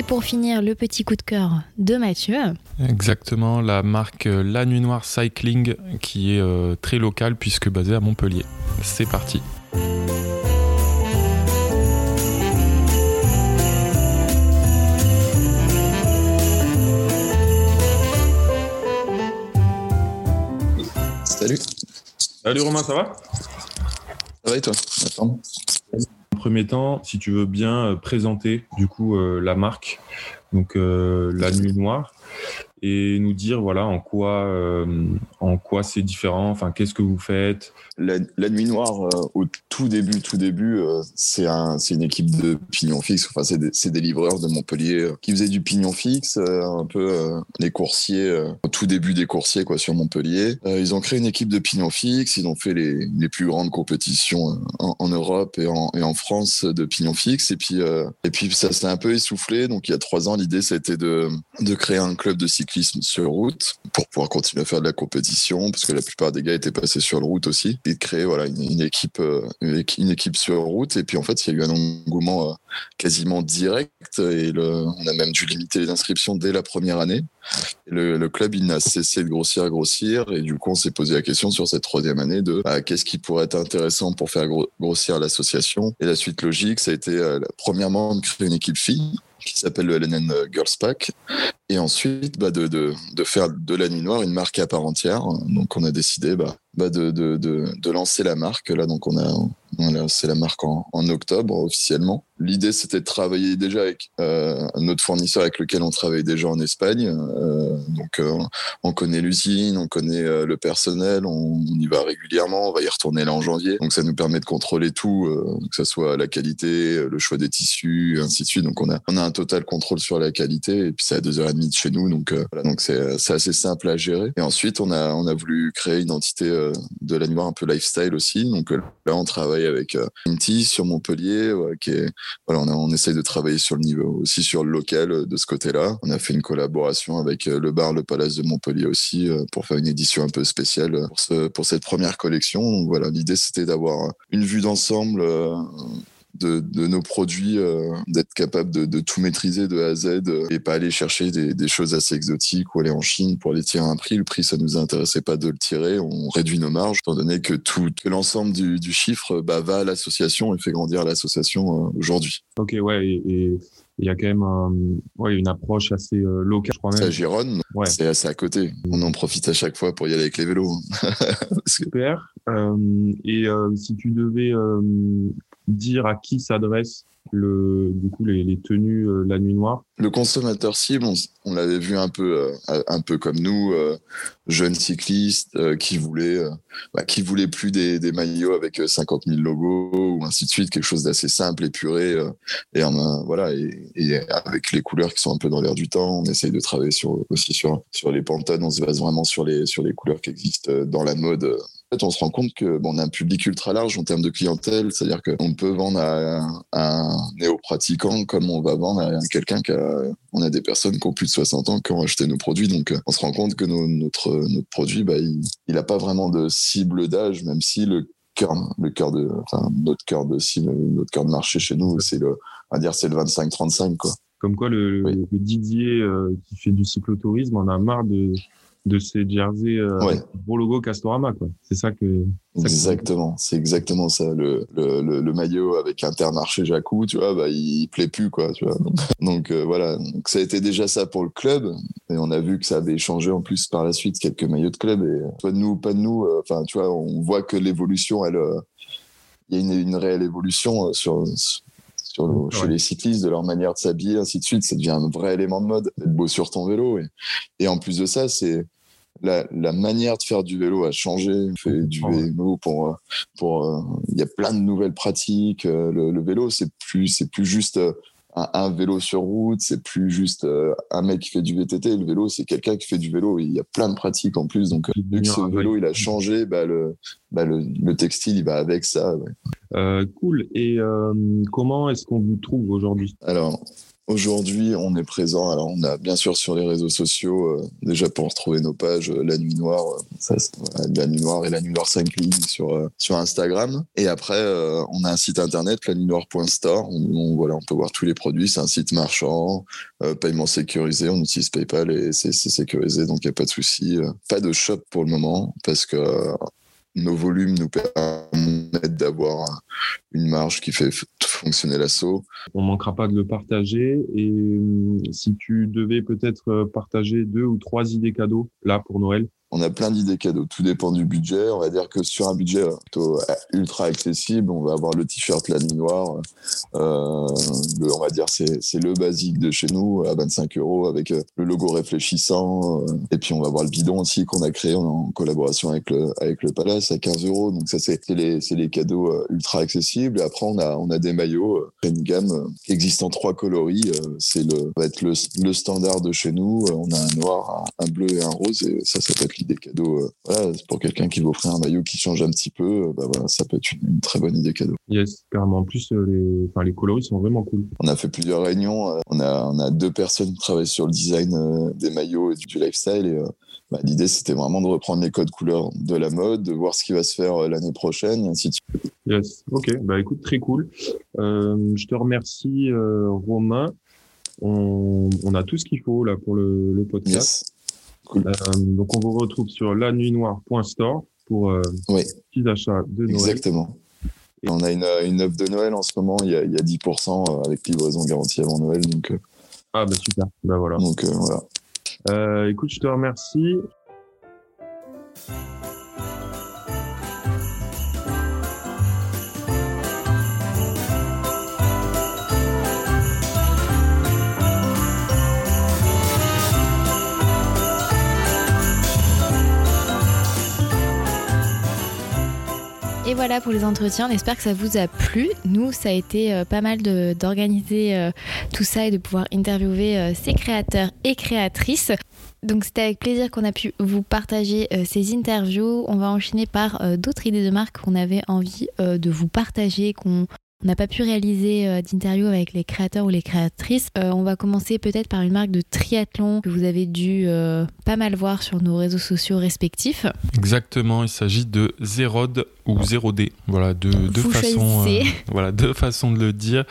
[SPEAKER 2] Et pour finir, le petit coup de cœur de Mathieu.
[SPEAKER 1] Exactement, la marque La Nuit Noire Cycling qui est euh, très locale puisque basée à Montpellier. C'est parti.
[SPEAKER 7] Salut.
[SPEAKER 3] Salut Romain, ça va?
[SPEAKER 7] Ça va et toi? Attends
[SPEAKER 3] premier temps, si tu veux bien euh, présenter du coup euh, la marque, donc euh, la nuit noire, et nous dire voilà en quoi en quoi c'est différent enfin qu'est-ce que vous faites.
[SPEAKER 7] La, nuit noire au tout début tout début c'est un une équipe de pignon fixe enfin c'est des, des, livreurs de Montpellier qui faisaient du pignon fixe un peu les coursiers au tout début des coursiers quoi sur Montpellier. Ils ont créé une équipe de pignon fixe ils ont fait les, les plus grandes compétitions en, en Europe et en, et en, France de pignon fixe et puis et puis ça s'est un peu essoufflé. Donc il y a trois ans l'idée c'était de de créer un club de cyclisme sur route pour pouvoir continuer à faire de la compétition, parce que la plupart des gars étaient passés sur route aussi, et de créer voilà une, équipe, une équipe sur route. Et puis en fait, il y a eu un engouement quasiment direct, et on a même dû limiter les inscriptions dès la première année. Le, club, il n'a cessé de grossir, grossir, et du coup, on s'est posé la question sur cette troisième année de bah, qu'est-ce qui pourrait être intéressant pour faire grossir l'association. Et la suite logique, ça a été euh, premièrement de créer une équipe fille qui s'appelle le LNN Girls Pack. Et ensuite, bah, de, de, de, faire de la nuit noire une marque à part entière. Donc, on a décidé bah, bah de, de, de, lancer la marque. Là, donc, on a, on lancé la marque en, octobre officiellement. L'idée, c'était de travailler déjà avec euh, notre fournisseur avec lequel on travaille déjà en Espagne. Euh, donc, euh, on connaît l'usine, on connaît euh, le personnel, on, y va régulièrement. On va y retourner là en janvier. Donc, ça nous permet de contrôler tout, que ce soit la qualité, le choix des tissus, ainsi de suite. Donc, on a, on a un total contrôle sur la qualité. Et puis, c'est à deux heures et demie de chez nous. Donc, voilà, donc c'est, c'est assez simple à gérer. Et ensuite, on a, on a voulu créer une entité de la noire un peu lifestyle aussi. Donc, là, on travaille avec Inti sur Montpellier, qui voilà, on, essaye de travailler sur le niveau aussi sur le local euh, de ce côté-là. On a fait une collaboration avec euh, le bar Le Palace de Montpellier aussi euh, pour faire une édition un peu spéciale pour, pour cette première collection. Donc voilà, l'idée c'était d'avoir une vue d'ensemble de, de, nos produits, euh, d'être capable de, de, tout maîtriser de A à Z euh, et pas aller chercher des, des, choses assez exotiques ou aller en Chine pour aller tirer un prix. Le prix, ça nous intéressait pas de le tirer. On réduit nos marges, étant donné que tout l'ensemble du, du, chiffre bah, va à l'association et fait grandir l'association euh, aujourd'hui.
[SPEAKER 3] Ok, ouais, et... il y a quand même ouais, une approche assez locale, je crois même.
[SPEAKER 7] C'est à Gironde, ouais. c'est assez à côté. On en profite à chaque fois pour y aller avec les vélos.
[SPEAKER 3] Super. Euh, et si tu devais dire à qui s'adresse le, du coup, les, tenues euh, La Nuit Noire
[SPEAKER 7] Le consommateur cible, on, l'avait vu un peu, euh, un peu comme nous, euh, jeunes cyclistes qui voulaient, bah, qui voulaient plus des, maillots avec 50 000 logos ou ainsi de suite, quelque chose d'assez simple, épuré, et, voilà, et, avec les couleurs qui sont un peu dans l'air du temps. On essaye de travailler sur, aussi sur, sur les pantones, on se base vraiment sur les, sur les couleurs qui existent dans la mode en fait, on se rend compte que bon, on a un public ultra large en termes de clientèle, c'est-à-dire qu'on peut vendre à, un néo-pratiquant comme on va vendre à quelqu'un qui a. On a des personnes qui ont plus de 60 ans qui ont acheté nos produits, donc on se rend compte que notre, notre produit, bah, il n'a pas vraiment de cible d'âge, même si le cœur, le cœur de, enfin, notre cœur de cible, notre cœur de marché chez nous, c'est le, on va dire, c'est le 25-35, quoi.
[SPEAKER 3] Comme quoi, le, Didier euh, qui fait du cyclotourisme en a marre de de ces jerseys euh, gros logo Castorama quoi. C'est ça que
[SPEAKER 7] exactement, c'est exactement ça. Le, le, le, maillot avec Intermarché Jacou, tu vois, bah il, plaît plus quoi, tu vois. Donc, euh, voilà, donc ça a été déjà ça pour le club. Et on a vu que ça avait changé en plus par la suite quelques maillots de club. Et pas de nous, pas de nous, euh, enfin tu vois, on voit que l'évolution elle il y a une, une réelle évolution sur sur, chez les cyclistes, de leur manière de s'habiller, ainsi de suite. Ça devient un vrai élément de mode, d'être beau sur ton vélo. Et, et en plus de ça, c'est la, la, manière de faire du vélo a changé. On fait du vélo pour, euh, pour, euh, il y a plein de nouvelles pratiques. Euh, le, le vélo, c'est plus, c'est plus juste un, vélo sur route, c'est plus juste euh, un mec qui fait du VTT. Le vélo, c'est quelqu'un qui fait du vélo. il y a plein de pratiques en plus. Donc, vu que ce vélo, il a changé, bah, le, bah, le, le, textile, il va avec ça.
[SPEAKER 3] Euh, cool. Et euh, comment est-ce qu'on vous trouve aujourd'hui?
[SPEAKER 7] Alors, Aujourd'hui, on est présent. Alors, on a bien sûr sur les réseaux sociaux, euh, déjà pour retrouver nos pages, euh, La Nuit Noire, euh, ça, La Nuit Noire et La Nuit Noire Cycling sur, sur Instagram. Et après, on a un site internet, la nuit noire.store. On, voilà, on peut voir tous les produits. C'est un site marchand, paiement sécurisé. On utilise PayPal et c'est sécurisé, donc il n'y a pas de souci. pas de shop pour le moment parce que nos volumes nous permettent d'avoir une marge qui fait fonctionner l'assaut.
[SPEAKER 3] On manquera pas de le partager. Et hum, si tu devais peut-être partager deux ou trois idées cadeaux là pour Noël,
[SPEAKER 7] on a plein d'idées cadeaux. Tout dépend du budget. On va dire que sur un budget plutôt ultra accessible, on va avoir le t-shirt La Nuit Noire. Euh, le, on va dire c'est c'est le basique de chez nous à 25 euros avec euh, le logo réfléchissant. Euh, et puis on va avoir le bidon aussi qu'on a créé en, collaboration avec le avec le Palace à 15 euros. Donc ça c'est les c'est les cadeaux ultra accessibles. Et après on a on a des maillots une gamme en trois coloris. c'est le va être le, le standard de chez nous. On a un noir, un, bleu et un rose. Et ça ça peut des cadeaux. Euh, voilà, pour quelqu'un qui veut offrir un maillot qui change un petit peu, euh, bah voilà, ça peut être une, très bonne idée cadeau.
[SPEAKER 3] Yes, carrément. En plus, euh, les, enfin, les coloris sont vraiment cool.
[SPEAKER 7] On a fait plusieurs réunions. On a, on a deux personnes qui travaillent sur le design des maillots et du lifestyle. Et bah, l'idée, c'était vraiment de reprendre les codes couleurs de la mode, de voir ce qui va se faire l'année prochaine, et ainsi de suite.
[SPEAKER 3] Yes, ok, bah écoute, très cool. je te remercie, Romain. On, on, a tout ce qu'il faut là pour le, le podcast. Cool. donc, on vous retrouve sur lanuitnoire.store pour euh,
[SPEAKER 7] oui.
[SPEAKER 3] petits achats de Noël.
[SPEAKER 7] Exactement. Et on a une, une offre de Noël en ce moment, il y a, il y a 10% avec livraison garantie avant Noël. Donc,
[SPEAKER 3] ah bah super, bah voilà.
[SPEAKER 7] Donc voilà.
[SPEAKER 3] Euh, écoute, je te remercie.
[SPEAKER 2] Voilà pour les entretiens, on espère que ça vous a plu. Nous, ça a été euh, pas mal d'organiser euh, tout ça et de pouvoir interviewer euh, ces créateurs et créatrices. Donc c'était avec plaisir qu'on a pu vous partager ces interviews. On va enchaîner par d'autres idées de marque qu'on avait envie de vous partager, on n'a pas pu réaliser euh, d'interview avec les créateurs ou les créatrices. Euh, on va commencer peut-être par une marque de triathlon que vous avez dû euh, pas mal voir sur nos réseaux sociaux respectifs.
[SPEAKER 1] Exactement, il s'agit de Zérod ou Zérodé. Voilà, deux, deux façons, voilà, deux façons de le dire.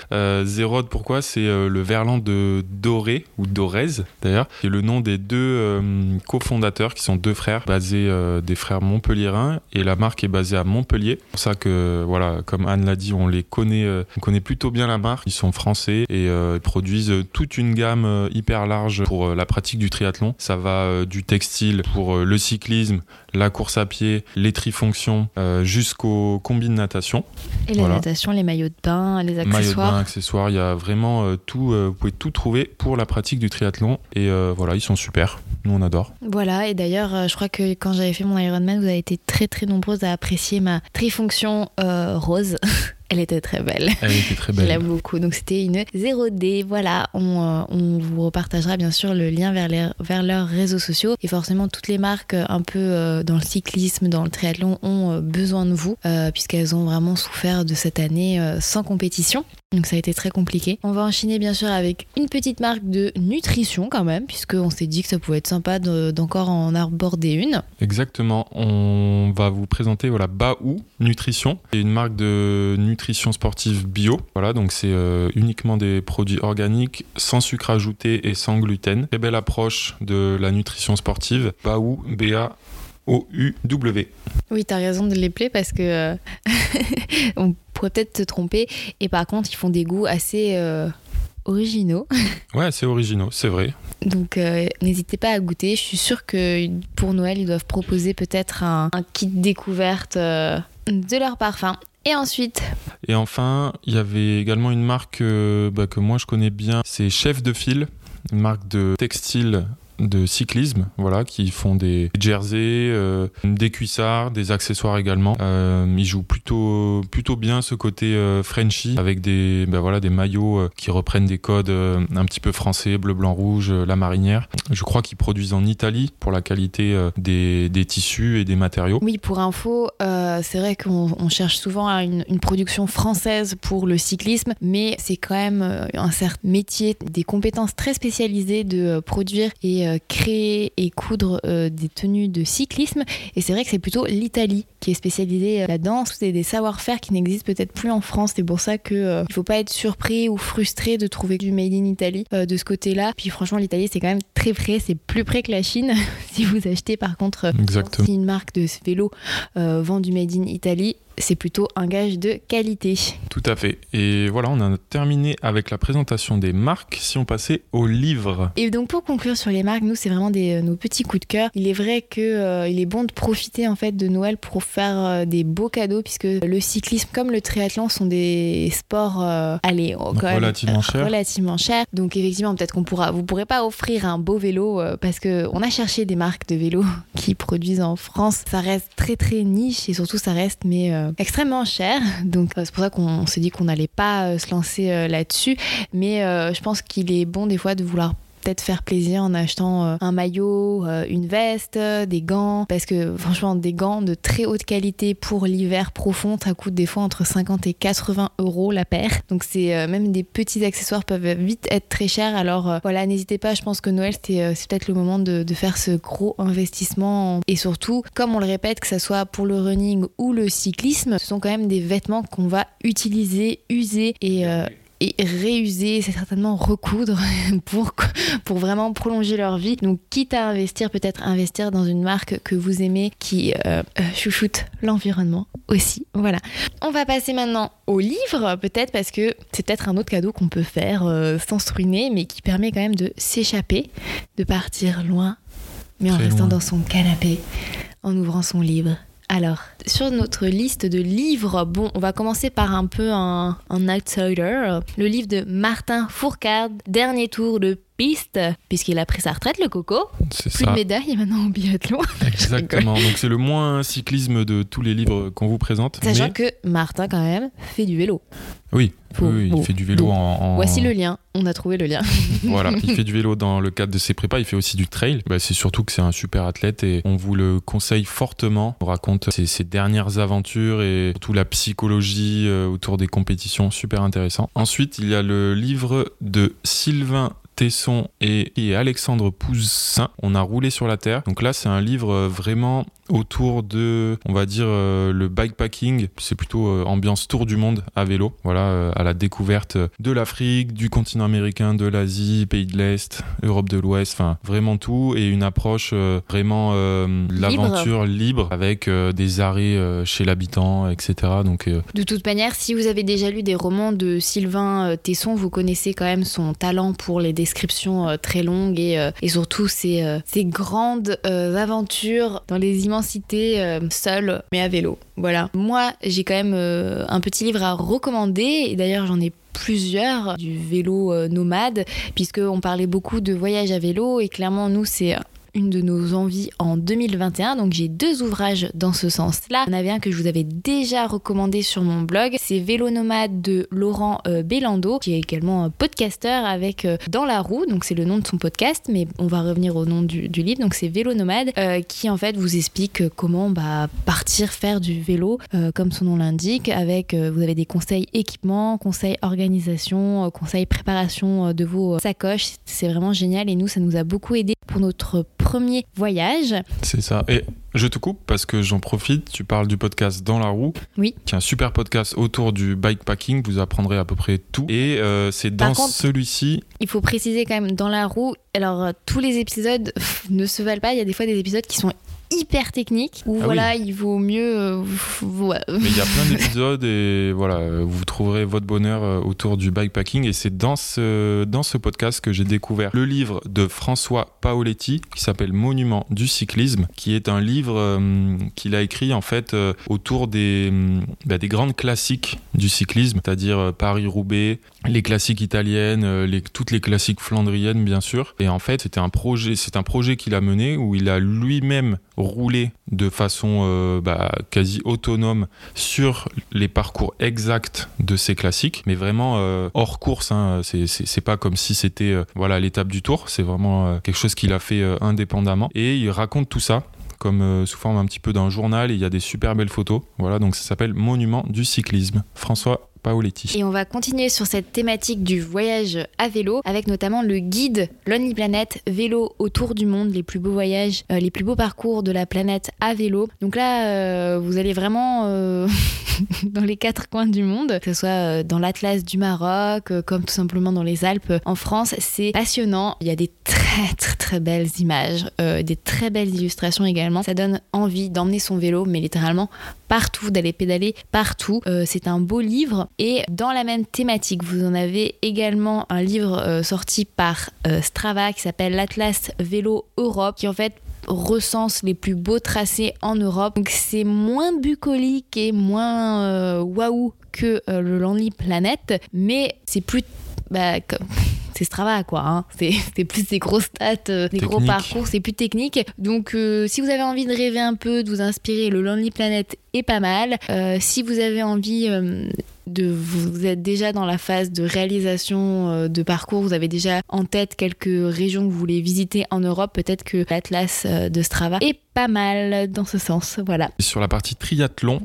[SPEAKER 1] Zérod, pourquoi? C'est le verlan de Doré ou Dorez d'ailleurs, qui est le nom des deux cofondateurs qui sont deux frères basés des frères montpelliérains et la marque est basée à Montpellier. C'est pour ça que voilà, comme Anne l'a dit, on les connaît euh, on connaît plutôt bien la marque. Ils sont français et euh, ils produisent toute une gamme euh, hyper large pour la pratique du triathlon. Ça va du textile pour le cyclisme, la course à pied, les trifonctions, jusqu'aux combines natation.
[SPEAKER 2] Et la natation, les maillots de bain, les accessoires.
[SPEAKER 1] Maillots de bain, accessoires, il y a vraiment tout. vous pouvez tout trouver pour la pratique du triathlon et voilà, ils sont super. Nous, on adore.
[SPEAKER 2] Voilà, et d'ailleurs, je crois que quand j'avais fait mon Ironman, vous avez été très très nombreuses à apprécier ma trifonction rose. Elle était très belle.
[SPEAKER 1] Elle était très belle.
[SPEAKER 2] Je l'aime beaucoup. Donc c'était une 0D. Voilà, on, euh, on, vous repartagera bien sûr le lien vers, les, vers leurs réseaux sociaux. Et forcément, toutes les marques euh, un peu euh, dans le cyclisme, dans le triathlon ont besoin de vous, puisqu'elles ont vraiment souffert de cette année sans compétition. Donc ça a été très compliqué. On va enchaîner bien sûr avec une petite marque de nutrition quand même, puisqu'on s'est dit que ça pouvait être sympa d'encore en aborder une.
[SPEAKER 1] Exactement. On va vous présenter voilà, Baou Nutrition. C'est une marque de nutrition sportive bio. Voilà, donc c'est euh, uniquement des produits organiques, sans sucre ajouté et sans gluten. Très belle approche de la nutrition sportive. Baou, B-A O-U-W.
[SPEAKER 2] Oui, tu as raison de les plaire parce que euh, on peut-être te tromper. Et par contre, ils font des goûts assez euh, originaux.
[SPEAKER 1] Ouais, c'est originaux, c'est vrai.
[SPEAKER 2] Donc euh, n'hésitez pas à goûter. Je suis sûre que pour Noël, ils doivent proposer peut-être un, kit découverte de leur parfum. Et ensuite
[SPEAKER 1] Et enfin, il y avait également une marque bah, que moi je connais bien, c'est Chef de Fil, une marque de textile de cyclisme, voilà, qui font des jerseys, euh, des cuissards, des accessoires également. Euh, ils jouent plutôt plutôt bien ce côté euh, Frenchy avec des ben voilà des maillots euh, qui reprennent des codes un petit peu français, bleu, blanc, rouge, la marinière. Je crois qu'ils produisent en Italie pour la qualité des, des, tissus et des matériaux.
[SPEAKER 2] Oui, pour info, c'est vrai qu'on cherche souvent à une, une, production française pour le cyclisme, mais c'est quand même un certain métier, des compétences très spécialisées de produire et euh, créer et coudre euh, des tenues de cyclisme. Et c'est vrai que c'est plutôt l'Italie qui est spécialisée euh, là-dedans. C'est des savoir-faire qui n'existent peut-être plus en France. C'est pour ça qu'il ne faut pas être surpris ou frustré de trouver du Made in Italy de ce côté-là. Puis franchement, l'Italie, c'est quand même très près. C'est plus près que la Chine. si vous achetez par contre une marque de vélo vend du Made in Italy, c'est plutôt un gage de qualité.
[SPEAKER 1] Tout à fait. Et voilà, on a terminé avec la présentation des marques. Si on passait au livre.
[SPEAKER 2] Et donc pour conclure sur les marques, nous c'est vraiment des, euh, nos petits coups de cœur. Il est vrai que euh, il est bon de profiter en fait de Noël pour faire euh, des beaux cadeaux puisque le cyclisme comme le triathlon sont des sports allez
[SPEAKER 1] relativement chers.
[SPEAKER 2] Relativement chers. Donc effectivement peut-être qu'on pourra, vous pourrez pas offrir un beau vélo parce que on a cherché des marques de vélos qui produisent en France. Ça reste très très niche et surtout ça reste mais extrêmement cher. Donc euh, c'est pour ça qu'on s'est dit qu'on n'allait pas euh, se lancer euh, là-dessus. Mais je pense qu'il est bon des fois de vouloir faire plaisir en achetant euh, un maillot, euh, une veste, des gants, parce que franchement, des gants de très haute qualité pour l'hiver profond, ça coûte des fois entre 50 et 80 euros la paire. Donc c'est même des petits accessoires peuvent vite être très chers. Alors voilà, n'hésitez pas. Je pense que Noël c'est peut-être le moment de, de, faire ce gros investissement et surtout, comme on le répète, que ça soit pour le running ou le cyclisme, ce sont quand même des vêtements qu'on va utiliser, user et et réuser, c'est certainement recoudre pour, pour vraiment prolonger leur vie. Donc, quitte à investir, peut-être investir dans une marque que vous aimez qui euh, euh, chouchoute l'environnement aussi. Voilà. On va passer maintenant au livre, peut-être parce que c'est peut-être un autre cadeau qu'on peut faire euh, sans se ruiner, mais qui permet quand même de s'échapper, de partir loin, mais en restant dans son canapé, en ouvrant son livre alors, sur notre liste de livres, bon, on va commencer par un peu un, outsider. Le livre de Martin Fourcade, Dernier tour de piste, puisqu'il a pris sa retraite, le coco.
[SPEAKER 1] C'est
[SPEAKER 2] Plus de médailles maintenant au biathlon.
[SPEAKER 1] Exactement. Donc c'est le moins cyclisme de tous les livres qu'on vous présente.
[SPEAKER 2] Sachant que Martin, quand même, fait du vélo.
[SPEAKER 1] Oui, il fait du vélo en,
[SPEAKER 2] Voici le lien, on a trouvé le lien.
[SPEAKER 1] voilà, il fait du vélo dans le cadre de ses prépas, il fait aussi du trail. Bah, c'est surtout que c'est un super athlète et on vous le conseille fortement. On raconte ses, dernières aventures et surtout la psychologie euh, autour des compétitions, super intéressant. Ensuite, il y a le livre de Sylvain Tesson et, Alexandre Poussin. On a roulé sur la terre. Donc là, c'est un livre vraiment autour de, on va dire, euh, le bikepacking. C'est plutôt euh, ambiance tour du monde à vélo. Voilà, à la découverte de l'Afrique, du continent américain, de l'Asie, pays de l'Est, Europe de l'Ouest, enfin vraiment tout. Et une approche vraiment l'aventure libre. avec des arrêts chez l'habitant, etc. Donc,
[SPEAKER 2] de toute manière, si vous avez déjà lu des romans de Sylvain Tesson, vous connaissez quand même son talent pour les descriptions euh, très longues et, euh, et surtout euh, ces grandes aventures dans les immensités seules mais à vélo. Voilà. Moi, j'ai quand même un petit livre à recommander et d'ailleurs j'en ai plusieurs du vélo nomade puisqu'on parlait beaucoup de voyage à vélo et clairement nous c'est une de nos envies en 2021. Donc j'ai deux ouvrages dans ce sens-là. Il y en avait un que je vous avais déjà recommandé sur mon blog. C'est Vélo Nomade de Laurent euh, Bellando, qui est également un podcasteur avec euh, Dans la roue. Donc c'est le nom de son podcast, mais on va revenir au nom du, livre. Donc c'est Vélo Nomade euh, qui en fait vous explique comment bah, partir faire du vélo comme son nom l'indique. Avec vous avez des conseils équipement, conseils organisation, conseils préparation de vos sacoches. C'est vraiment génial et nous ça nous a beaucoup aidé pour notre premier voyage.
[SPEAKER 1] C'est ça. Et je te coupe parce que j'en profite. Tu parles du podcast Dans la roue.
[SPEAKER 2] Oui.
[SPEAKER 1] Qui est un super podcast autour du bikepacking. Vous apprendrez à peu près tout. Et euh, c'est dans celui-ci.
[SPEAKER 2] Il faut préciser quand même Dans la roue. Alors, euh, tous les épisodes ne se valent pas. Il y a des fois des épisodes qui sont hyper technique où ah voilà il vaut mieux euh,
[SPEAKER 1] mais il y a plein d'épisodes et voilà vous trouverez votre bonheur euh, autour du bikepacking et c'est dans ce dans ce podcast que j'ai découvert le livre de François Paoletti qui s'appelle Monument du cyclisme qui est un livre euh, qu'il a écrit en fait autour des bah, des grandes classiques du cyclisme c'est-à-dire Paris Roubaix les classiques italiennes les toutes les classiques flandriennes bien sûr et en fait c'était un projet c'est un projet qu'il a mené où il a lui-même rouler de façon euh, bah, quasi autonome sur les parcours exacts de ces classiques, mais vraiment euh, hors course. Hein, c'est pas comme si c'était euh, voilà l'étape du tour. C'est vraiment quelque chose qu'il a fait indépendamment. Et il raconte tout ça comme sous forme un petit peu d'un journal il y a des super belles photos. Voilà, donc ça s'appelle Monument du cyclisme. François
[SPEAKER 2] Et on va continuer sur cette thématique du voyage à vélo avec notamment le guide Lonely Planet vélo autour du monde, les plus beaux voyages, euh, les plus beaux parcours de la planète à vélo. Donc là, euh, vous allez vraiment euh, dans les quatre coins du monde, que ce soit dans l'Atlas du Maroc, comme tout simplement dans les Alpes en France. C'est passionnant. Il y a des très très très belles images, des très belles illustrations également. Ça donne envie d'emmener son vélo, mais littéralement partout, d'aller pédaler partout. c'est un beau livre et dans la même thématique, vous en avez également un livre euh, sorti par euh, Strava qui s'appelle l'Atlas Vélo Europe, qui en fait recense les plus beaux tracés en Europe. Donc c'est moins bucolique et moins euh, waouh que le Lonely Planet, mais c'est plus bah, c'est Strava quoi. Hein. C'est plus des grosses stats, des gros parcours, c'est plus technique. Donc si vous avez envie de rêver un peu, de vous inspirer, le Lonely Planet est pas mal. si vous avez envie de vous êtes déjà dans la phase de réalisation euh, de parcours, vous avez déjà en tête quelques régions que vous voulez visiter en Europe, peut-être que l'Atlas euh, de Strava est pas mal dans ce sens. Voilà.
[SPEAKER 1] Sur la partie triathlon,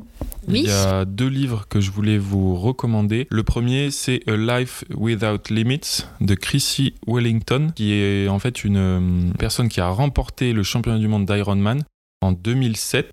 [SPEAKER 2] Oui.
[SPEAKER 1] il y a deux livres que je voulais vous recommander. Le premier, c'est A Life Without Limits de Chrissy Wellington, qui est en fait une euh, personne qui a remporté le championnat du monde d'Ironman en 2007.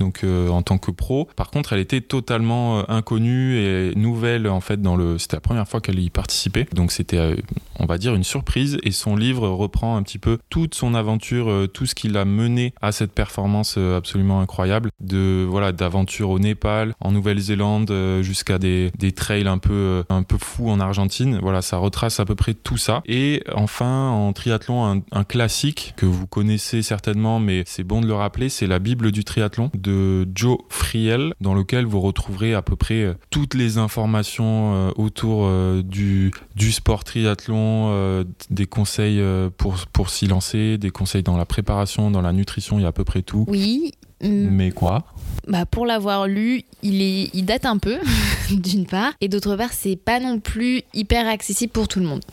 [SPEAKER 1] Donc euh, en tant que pro, par contre, elle était totalement euh, inconnue et nouvelle en fait dans le. C'était la première fois qu'elle y participait, donc c'était, euh, on va dire, une surprise. Et son livre reprend un petit peu toute son aventure, euh, tout ce qui l'a mené à cette performance absolument incroyable, de voilà d'aventure au Népal, en Nouvelle-Zélande, jusqu'à des, des trails un peu un peu fous en Argentine. Voilà, ça retrace à peu près tout ça. Et enfin, en triathlon, un, un classique que vous connaissez certainement, mais c'est bon de le rappeler, c'est la Bible du triathlon de Joe Friel, dans lequel vous retrouverez à peu près euh, toutes les informations euh, autour euh, du, du sport triathlon, des conseils pour, pour s'y lancer, des conseils dans la préparation, dans la nutrition, il y a à peu près tout.
[SPEAKER 2] Oui. hum,
[SPEAKER 1] Mais quoi?
[SPEAKER 2] Bah pour l'avoir lu, il, est, il date un peu, d'une part, et d'autre part, c'est pas non plus hyper accessible pour tout le monde.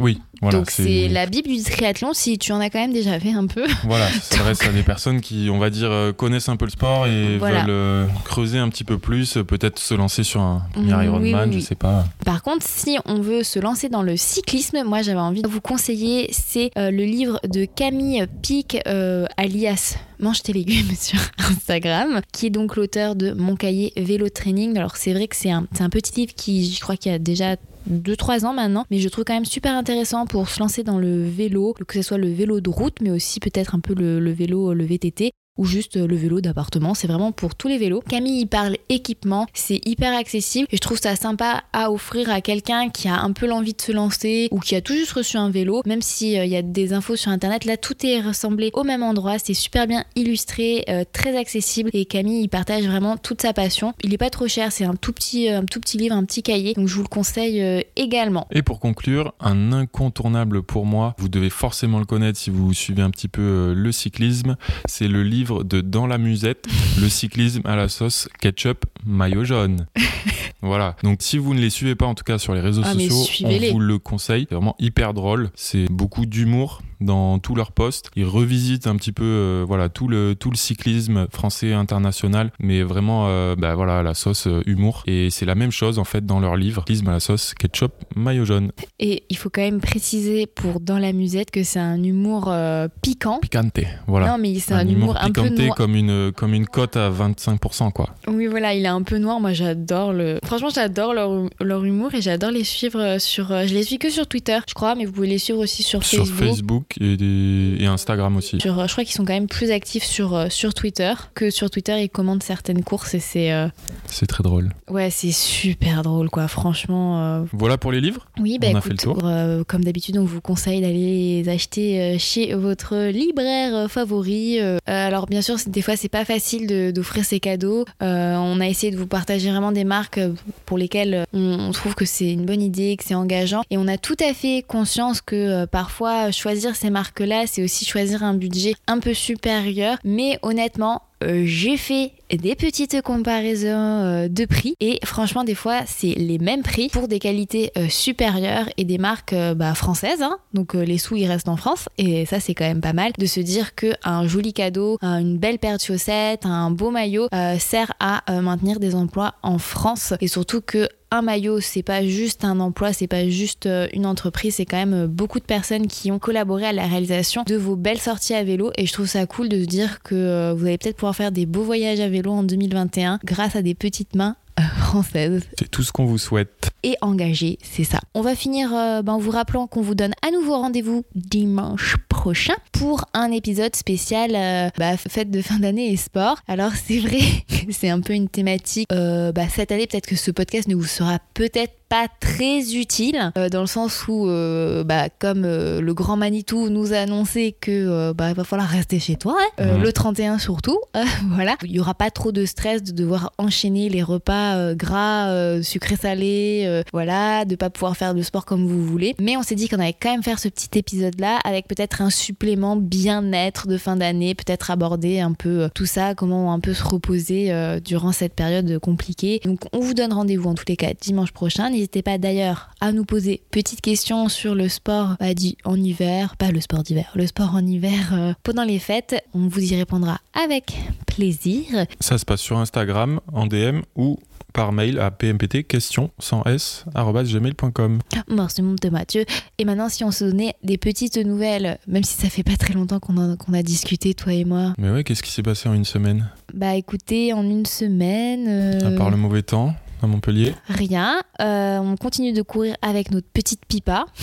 [SPEAKER 1] Oui, voilà.
[SPEAKER 2] Donc c'est la Bible du triathlon, si tu en as quand même déjà fait un peu.
[SPEAKER 1] Voilà, ça s'adresse à des personnes qui, on va dire, euh, connaissent un peu le sport et
[SPEAKER 2] Voilà.
[SPEAKER 1] veulent euh, creuser un petit peu plus, euh, peut-être se lancer sur un premier
[SPEAKER 2] Mm,
[SPEAKER 1] Ironman,
[SPEAKER 2] oui,
[SPEAKER 1] je
[SPEAKER 2] oui.
[SPEAKER 1] sais pas.
[SPEAKER 2] Par contre, si on veut se lancer dans le cyclisme, moi j'avais envie de vous conseiller, c'est euh, le livre de Camille Pic, euh, alias Mange tes légumes sur Instagram, qui est donc l'auteur de Mon cahier vélo training. Alors c'est vrai que c'est un, un petit livre qui, je crois qu'il y a déjà 2-3 ans maintenant, mais je trouve quand même super intéressant pour se lancer dans le vélo, que ce soit le vélo de route, mais aussi peut-être un peu le, le vélo, le VTT ou juste euh, le vélo d'appartement. C'est vraiment pour tous les vélos. Camille, il parle équipement. C'est hyper accessible et je trouve ça sympa à offrir à quelqu'un qui a un peu l'envie de se lancer ou qui a tout juste reçu un vélo. Même s'il y a des infos sur internet, là tout est rassemblé au même endroit. C'est super bien illustré, euh, très accessible et Camille, il partage vraiment toute sa passion. Il est pas trop cher, c'est un tout petit, un tout petit livre, un petit cahier. Donc je vous le conseille euh, également.
[SPEAKER 1] Et pour conclure, un incontournable pour moi, vous devez forcément le connaître si vous suivez un petit peu euh, le cyclisme, c'est le livre de Dans la musette, le cyclisme à la sauce ketchup maillot jaune. voilà. Donc si vous ne les suivez pas en tout cas sur les réseaux
[SPEAKER 2] Ah,
[SPEAKER 1] sociaux, on vous le conseille. C'est vraiment hyper drôle. C'est beaucoup d'humour dans tous leurs posts. Ils revisitent un petit peu euh, voilà tout le tout le cyclisme français international, mais vraiment euh, bah, voilà la sauce euh, humour. Et c'est la même chose en fait dans leur livre, cyclisme à la sauce ketchup maillot jaune.
[SPEAKER 2] Et il faut quand même préciser pour Dans la musette que c'est un humour euh, piquant.
[SPEAKER 1] Picante, voilà.
[SPEAKER 2] Non, mais c'est un, humour, un noir.
[SPEAKER 1] comme une comme une cote à 25% quoi.
[SPEAKER 2] Oui, voilà, il est un peu noir. Moi, j'adore le. Franchement, j'adore leur, leur humour et j'adore les suivre euh, sur. euh, Je les suis que sur Twitter, je crois, mais vous pouvez les suivre aussi sur
[SPEAKER 1] Sur
[SPEAKER 2] Facebook.
[SPEAKER 1] Facebook et, des- et Instagram aussi.
[SPEAKER 2] Sur, euh, je crois qu'ils sont quand même plus actifs sur, sur Twitter que sur Twitter. Ils commandent certaines courses et c'est. euh,
[SPEAKER 1] C'est très drôle.
[SPEAKER 2] Ouais, c'est super drôle, quoi. Franchement. euh,
[SPEAKER 1] Voilà pour les livres.
[SPEAKER 2] Oui, bah
[SPEAKER 1] On a fait le tour.
[SPEAKER 2] euh, comme d'habitude, on vous conseille d'aller les acheter chez votre libraire favori. Euh, alors bien sûr, des fois, c'est pas facile d'offrir ces cadeaux. Euh, on a essayé de vous partager vraiment des marques euh, pour lesquelles euh, on, trouve que c'est une bonne idée, que c'est engageant. Et on a tout à fait conscience que parfois, choisir ces marques-là, c'est aussi choisir un budget un peu supérieur. Mais honnêtement, euh, j'ai fait des petites comparaisons euh, de prix. Et franchement des fois c'est les mêmes prix pour des qualités euh, supérieures et des marques bah, françaises hein. donc les sous ils restent en France. Et ça c'est quand même pas mal de se dire que un joli cadeau un- une belle paire de chaussettes un beau maillot sert à maintenir des emplois en France. Et surtout que un maillot, c'est pas juste un emploi, c'est pas juste euh, une entreprise, c'est quand même euh, beaucoup de personnes qui ont collaboré à la réalisation de vos belles sorties à vélo. Et je trouve ça cool de se dire que euh, vous allez peut-être pouvoir faire des beaux voyages à vélo en 2021 grâce à des petites mains françaises
[SPEAKER 1] C'est tout ce qu'on vous souhaite.
[SPEAKER 2] Et engagées, c'est ça. On va finir euh, ben, en vous rappelant qu'on vous donne à nouveau rendez-vous dimanche prochain pour un épisode spécial euh, bah, fête de fin d'année et sport. Alors c'est vrai c'est un peu une thématique. euh, bah, cette année, peut-être que ce podcast ne vous sera peut-être pas très utile euh, dans le sens où, euh, bah, comme euh, le grand Manitou nous a annoncé que bah, va falloir rester chez toi, hein,
[SPEAKER 1] Mhm.
[SPEAKER 2] le 31 surtout, voilà, il y aura pas trop de stress de devoir enchaîner les repas gras, sucrés-salés, voilà, de pas pouvoir faire de sport comme vous voulez. Mais on s'est dit qu'on allait quand même faire ce petit épisode-là avec peut-être un supplément bien-être de fin d'année, peut-être aborder un peu euh, tout ça, comment un peu se reposer euh, durant cette période compliquée. Donc on vous donne rendez-vous en tous les cas dimanche prochain. N'hésitez pas d'ailleurs à nous poser petites questions sur le sport bah, dit en hiver, pas le sport d'hiver, le sport en hiver euh, pendant les fêtes. On vous y répondra avec plaisir.
[SPEAKER 1] Ça se passe sur Instagram, en DM ou par mail à pmpt question sans s gmail.com.
[SPEAKER 2] Merci mon petit Mathieu. Et maintenant, si on se donnait des petites nouvelles, même si ça fait pas très longtemps qu'on a, qu'on a discuté, toi et moi.
[SPEAKER 1] Mais ouais, qu'est-ce qui s'est passé en une semaine?
[SPEAKER 2] Bah écoutez, en une semaine. euh,
[SPEAKER 1] À part le mauvais temps à Montpellier
[SPEAKER 2] Rien. Euh, on continue de courir avec notre petite pipa.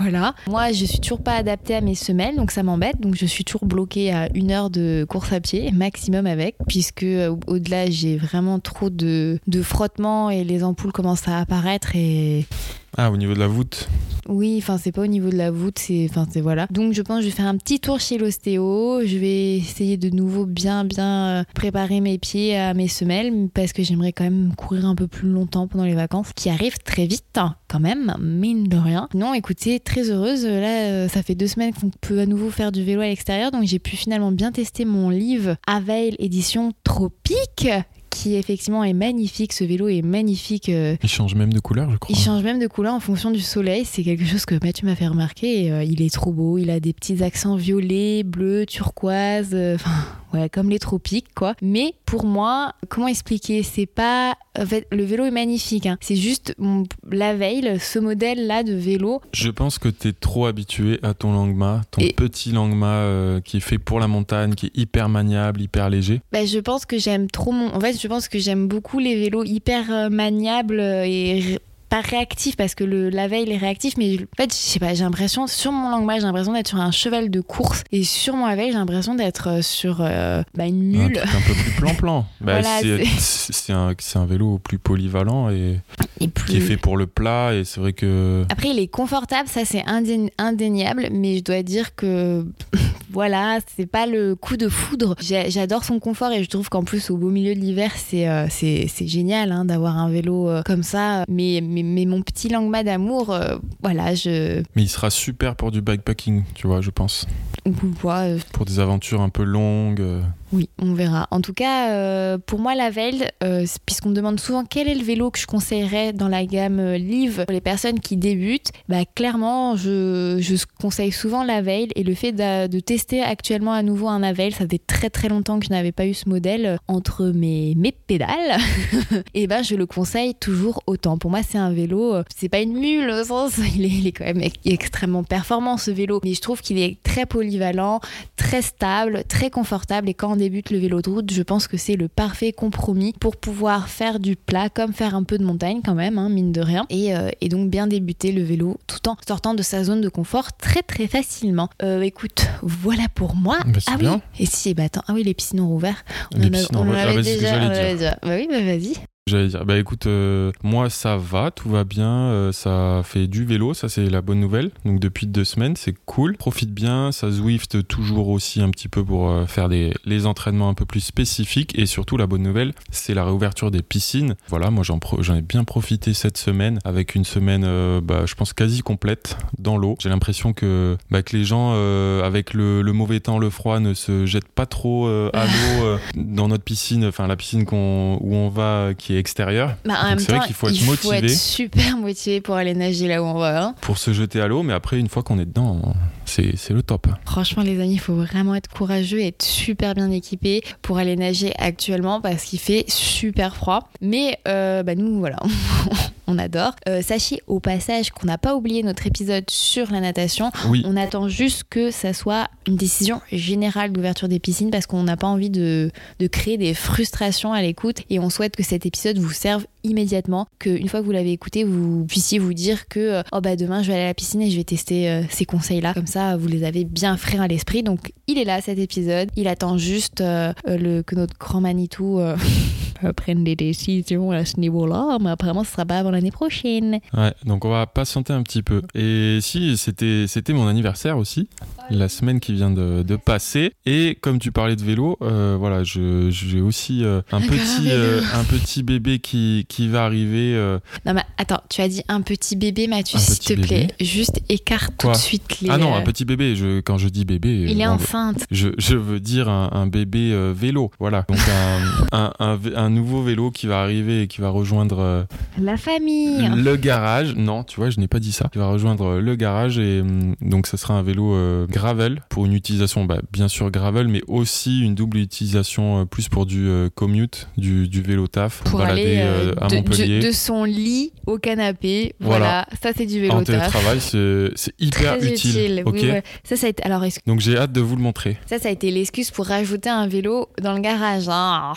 [SPEAKER 2] Voilà. Moi, je suis toujours pas adaptée à mes semelles, donc ça m'embête. Donc, je suis toujours bloquée à une heure de course à pied, maximum avec, puisque euh, au-delà, j'ai vraiment trop de, de frottement et les ampoules commencent à apparaître. Et
[SPEAKER 1] Ah, au niveau de la voûte
[SPEAKER 2] oui, enfin, c'est pas au niveau de la voûte, c'est, enfin, c'est voilà. Donc, je pense que je vais faire un petit tour chez l'ostéo. Je vais essayer de nouveau bien, bien euh, préparer mes pieds à mes semelles, parce que j'aimerais quand même courir un peu plus longtemps pendant les vacances, qui arrivent très vite, hein, quand même, mine de rien. Non, écoutez, très heureuse. Là, euh, ça fait deux semaines qu'on peut à nouveau faire du vélo à l'extérieur, donc j'ai pu finalement bien tester mon livre Aveil édition Tropique qui effectivement est magnifique. Ce vélo est magnifique. euh,
[SPEAKER 1] Il change même de couleur, je crois.
[SPEAKER 2] il change même de couleur en fonction du soleil. C'est quelque chose que Mathieu m'a fait remarquer. et, euh, il est trop beau. Il a des petits accents violets, bleus, turquoise. euh, Enfin, ouais, comme les tropiques, quoi. Mais pour moi, comment expliquer? C'est pas. En fait, le vélo est magnifique. hein. C'est juste mon- la veille, ce modèle-là de vélo.
[SPEAKER 1] Je pense que t'es trop habitué à ton Langma, ton
[SPEAKER 2] Et-
[SPEAKER 1] petit Langma euh, qui est fait pour la montagne, qui est hyper maniable, hyper léger.
[SPEAKER 2] Bah, je pense que j'aime trop mon. En fait, je pense que j'aime beaucoup les vélos hyper euh, maniables euh, et pas réactifs parce que le, la veille il est réactif, mais en fait, je sais pas, j'ai l'impression, sur mon langage, j'ai l'impression d'être sur un cheval de course et sur mon veille, j'ai l'impression d'être euh, sur euh, bah, une
[SPEAKER 1] Un
[SPEAKER 2] mule.
[SPEAKER 1] truc un peu plus plan-plan. Bah,
[SPEAKER 2] Voilà,
[SPEAKER 1] c'est- un, c'est un vélo plus polyvalent et
[SPEAKER 2] Et
[SPEAKER 1] qui est fait pour le plat. Et c'est vrai que
[SPEAKER 2] Après, il est confortable, ça c'est indé- indéniable, mais je dois dire que voilà, c'est pas le coup de foudre. J'adore son confort et je trouve qu'en plus, au beau milieu de l'hiver, c'est euh, génial hein, d'avoir un vélo euh, comme ça. Mais, mais, mais mon petit langma d'amour, euh, voilà, je.
[SPEAKER 1] Mais il sera super pour du bikepacking, tu vois, je pense.
[SPEAKER 2] Ouais, euh,
[SPEAKER 1] Pour des aventures un peu longues.
[SPEAKER 2] Oui, on verra. En tout cas, euh, pour moi, la Veil, euh, puisqu'on me demande souvent quel est le vélo que je conseillerais dans la gamme euh, Live pour les personnes qui débutent, bah, clairement, je, conseille souvent la Veil. Et le fait de, tester actuellement à nouveau un Aveil, ça fait très très longtemps que je n'avais pas eu ce modèle euh, entre mes, mes pédales, et ben je le conseille toujours autant. Pour moi, c'est un vélo, c'est pas une mule au sens, il est, il est quand même ex- extrêmement performant ce vélo, mais je trouve qu'il est très polyvalent, très stable, très confortable et quand débute le vélo de route, je pense que c'est le parfait compromis pour pouvoir faire du plat comme faire un peu de montagne quand même, hein, mine de rien, et, euh, et donc bien débuter le vélo tout en sortant de sa zone de confort très très facilement. Euh, écoute, voilà pour moi.
[SPEAKER 1] Bah,
[SPEAKER 2] ah
[SPEAKER 1] bien.
[SPEAKER 2] oui, et si, bah attends, ah oui, les piscines ont rouvert. On
[SPEAKER 1] Les
[SPEAKER 2] en
[SPEAKER 1] piscines
[SPEAKER 2] on
[SPEAKER 1] en ah,
[SPEAKER 2] avait déjà, déjà. Bah oui, bah vas-y.
[SPEAKER 1] J'allais dire, bah écoute, euh, moi ça va, tout va bien, euh, ça fait du vélo, ça c'est la bonne nouvelle. Donc depuis deux semaines, c'est cool. Profite bien, ça Zwift toujours aussi un petit peu pour euh, faire des, les entraînements un peu plus spécifiques. Et surtout, la bonne nouvelle, c'est la réouverture des piscines. Voilà, moi j'en j'en ai bien profité cette semaine, avec une semaine, bah, je pense, quasi complète dans l'eau. J'ai l'impression que, bah, que les gens, avec le, le mauvais temps, le froid, ne se jettent pas trop à l'eau dans notre piscine, enfin la piscine qu'on- où on va, qui est extérieure.
[SPEAKER 2] Bah,
[SPEAKER 1] c'est vrai qu'il faut être
[SPEAKER 2] il faut
[SPEAKER 1] motivé.
[SPEAKER 2] être super motivé pour aller nager là où on va. hein.
[SPEAKER 1] pour se jeter à l'eau, mais après, une fois qu'on est dedans, c'est le top.
[SPEAKER 2] Franchement, les amis, il faut vraiment être courageux et être super bien équipé pour aller nager actuellement parce qu'il fait super froid. Mais euh, bah, nous, voilà, on adore. Euh, sachez au passage qu'on n'a pas oublié notre épisode sur la natation.
[SPEAKER 1] Oui,
[SPEAKER 2] On attend juste que ça soit une décision générale d'ouverture des piscines parce qu'on n'a pas envie de, de créer des frustrations à l'écoute et on souhaite que cet épisode vous serve immédiatement, qu'une fois que vous l'avez écouté, vous puissiez vous dire que euh, oh bah demain je vais aller à la piscine et je vais tester euh, ces conseils-là. Comme ça, vous les avez bien frais à l'esprit. Donc il est là cet épisode. Il attend juste euh, le, que notre grand Manitou euh, prenne des décisions à ce niveau-là, mais apparemment ce sera pas avant l'année prochaine.
[SPEAKER 1] Ouais, donc on va patienter un petit peu. Et si, c'était c'était mon anniversaire aussi, la semaine qui vient de, de passer. Et comme tu parlais de vélo, voilà, je- j'ai aussi euh, un,
[SPEAKER 2] un
[SPEAKER 1] petit, un petit bébé qui, qui va arriver. euh,
[SPEAKER 2] Non mais attends, tu as dit un petit bébé, Mathieu, s'il te plaît. Juste écarte tout de suite les...
[SPEAKER 1] Ah non,
[SPEAKER 2] euh,
[SPEAKER 1] un petit bébé. Je, quand je dis bébé,
[SPEAKER 2] Il est enceinte.
[SPEAKER 1] je, je veux dire un, un bébé euh, vélo. Voilà. Donc un, un, nouveau vélo qui va arriver et qui va rejoindre euh,
[SPEAKER 2] La famille.
[SPEAKER 1] le garage. Non, tu vois, je n'ai pas dit ça. Qui va rejoindre euh, le garage et hum, donc ça sera un vélo euh, gravel pour une utilisation, bah, bien sûr gravel, mais aussi une double utilisation euh, plus pour du euh, commute, du, du vélo taf,
[SPEAKER 2] Pour
[SPEAKER 1] balader
[SPEAKER 2] aller euh,
[SPEAKER 1] euh, à
[SPEAKER 2] de,
[SPEAKER 1] Montpellier.
[SPEAKER 2] de- de son lit au canapé. Voilà,
[SPEAKER 1] Voilà.
[SPEAKER 2] ça c'est du vélo
[SPEAKER 1] en télétravail, c'est hyper
[SPEAKER 2] Très
[SPEAKER 1] utile. ok
[SPEAKER 2] Oui, ouais. Ça, ça a été... Alors, est-ce-
[SPEAKER 1] Donc j'ai hâte de vous le montrer.
[SPEAKER 2] ça, ça a été l'excuse pour rajouter un vélo dans le garage. hein.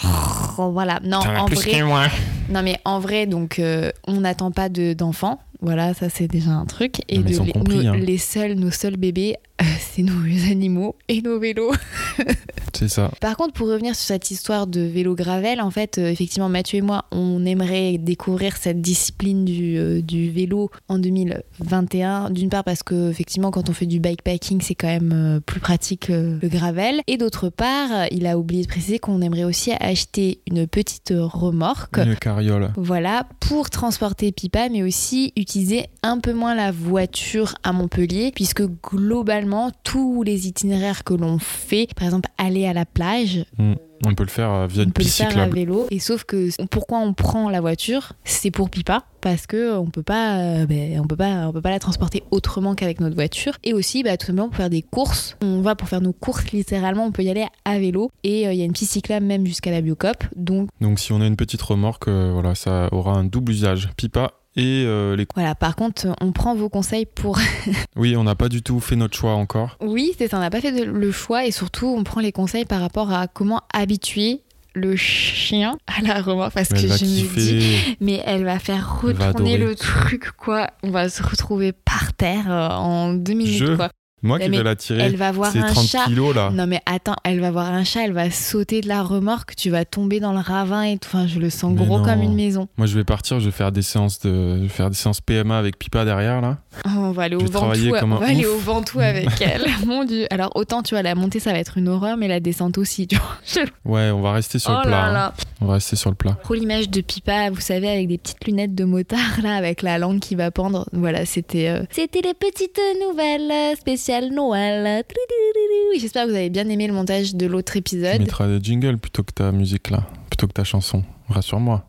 [SPEAKER 2] Oh, voilà. Non, en vrai,
[SPEAKER 1] moi.
[SPEAKER 2] non, mais en vrai, donc, euh, on n'attend pas de- d'enfants. Voilà, ça c'est déjà un truc. Et
[SPEAKER 1] Non,
[SPEAKER 2] de- les,
[SPEAKER 1] compris,
[SPEAKER 2] nos,
[SPEAKER 1] hein.
[SPEAKER 2] les seuls, nos seuls bébés, euh, c'est nos animaux et nos vélos.
[SPEAKER 1] C'est ça.
[SPEAKER 2] Par contre, pour revenir sur cette histoire de vélo gravel, en fait, euh, effectivement, Mathieu et moi, on aimerait découvrir cette discipline du, euh, du vélo en 2021. D'une part parce que, effectivement, quand on fait du bikepacking, c'est quand même euh, plus pratique le gravel. Et d'autre part, il a oublié de préciser qu'on aimerait aussi acheter une petite remorque.
[SPEAKER 1] Une carriole.
[SPEAKER 2] Voilà, pour transporter Pipa, mais aussi utiliser un peu moins la voiture à Montpellier, puisque globalement, tous les itinéraires que l'on fait, par exemple aller à la plage,
[SPEAKER 1] On peut le faire euh, via
[SPEAKER 2] on
[SPEAKER 1] une
[SPEAKER 2] peut le
[SPEAKER 1] piste
[SPEAKER 2] faire à
[SPEAKER 1] cyclable.
[SPEAKER 2] vélo. Et sauf que pourquoi on prend la voiture, c'est pour Pipa, parce que on peut pas, euh, ben, on peut pas, on peut pas la transporter autrement qu'avec notre voiture. Et aussi, bah, tout simplement pour faire des courses. On va pour faire nos courses littéralement, on peut y aller à vélo. Et euh, il y a une piste cyclable même jusqu'à la Biocop, donc
[SPEAKER 1] Donc si on a une petite remorque, euh, voilà, ça aura un double usage. Pipa et euh, les...
[SPEAKER 2] voilà. Par contre, on prend vos conseils pour
[SPEAKER 1] Oui, on n'a pas du tout fait notre choix encore.
[SPEAKER 2] Oui, c'est ça, on n'a pas fait de- le choix et surtout on prend les conseils par rapport à comment habituer le chien à la remorque parce
[SPEAKER 1] Mais
[SPEAKER 2] que je me dis mais elle va faire
[SPEAKER 1] va
[SPEAKER 2] retourner le truc quoi on va se retrouver par terre euh, en deux minutes
[SPEAKER 1] Je-
[SPEAKER 2] quoi
[SPEAKER 1] Moi qui vais la tirer,
[SPEAKER 2] elle va voir
[SPEAKER 1] c'est
[SPEAKER 2] un
[SPEAKER 1] 30
[SPEAKER 2] chat
[SPEAKER 1] kilos là.
[SPEAKER 2] non mais attends elle va voir un chat elle va sauter de la remorque tu vas tomber dans le ravin et tout enfin je le sens
[SPEAKER 1] Mais
[SPEAKER 2] gros
[SPEAKER 1] non.
[SPEAKER 2] comme une maison
[SPEAKER 1] Moi je vais partir, je vais faire des séances de, je vais faire des séances PMA avec Pipa derrière là.
[SPEAKER 2] Oh, on va aller au Ventoux on va aller au Ventoux avec elle mon dieu alors autant tu vois la montée ça va être une horreur mais la descente aussi tu vois Je-
[SPEAKER 1] Ouais, on va rester sur
[SPEAKER 2] oh
[SPEAKER 1] le plat.
[SPEAKER 2] là
[SPEAKER 1] hein.
[SPEAKER 2] là
[SPEAKER 1] On va rester sur le plat.
[SPEAKER 2] Trop l'image de Pipa, vous savez, avec des petites lunettes de motard, là, avec la langue qui va pendre. Voilà, c'était euh, c'était les petites nouvelles euh, Noël. J'espère que vous avez bien aimé le montage de l'autre
[SPEAKER 1] Tu
[SPEAKER 2] épisode.
[SPEAKER 1] mettras des jingles plutôt que ta musique là, plutôt que ta chanson. Rassure-moi.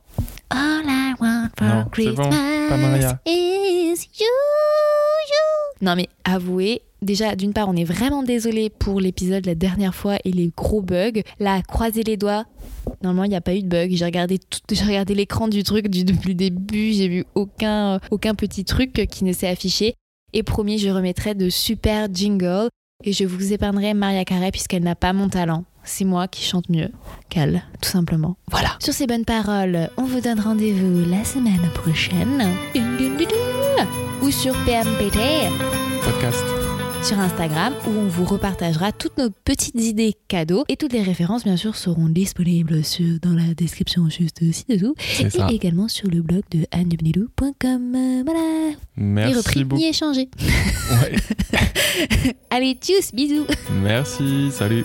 [SPEAKER 2] All I want for
[SPEAKER 1] Non, bon,
[SPEAKER 2] Christmas
[SPEAKER 1] pas Maria.
[SPEAKER 2] is you, you. Non mais avouez, déjà d'une part on est vraiment désolé pour l'épisode la dernière fois et les gros bugs. Là, croisez les doigts. Normalement, il n'y a pas eu de bug. J'ai regardé, tout- j'ai regardé l'écran du truc du, depuis le début. J'ai vu aucun, aucun petit truc qui ne s'est affiché. Et promis, je remettrai de super jingles. Et je vous épargnerai Maria Carey puisqu'elle n'a pas mon talent. C'est moi qui chante mieux qu'elle, tout simplement. Voilà. Sur ces bonnes paroles, on vous donne rendez-vous la semaine prochaine. Ou sur PMPT
[SPEAKER 1] Podcast.
[SPEAKER 2] Sur Instagram où on vous repartagera toutes nos petites idées cadeaux et toutes les références bien sûr seront disponibles sur, dans la description juste ci-dessous
[SPEAKER 1] C'est ça.
[SPEAKER 2] et également sur le blog de annebenelou.com. Euh, Voilà, ni
[SPEAKER 1] Merci
[SPEAKER 2] repris
[SPEAKER 1] beaucoup.
[SPEAKER 2] ni échangé.
[SPEAKER 1] Ouais.
[SPEAKER 2] Allez, tchuss, bisous
[SPEAKER 1] Merci, salut.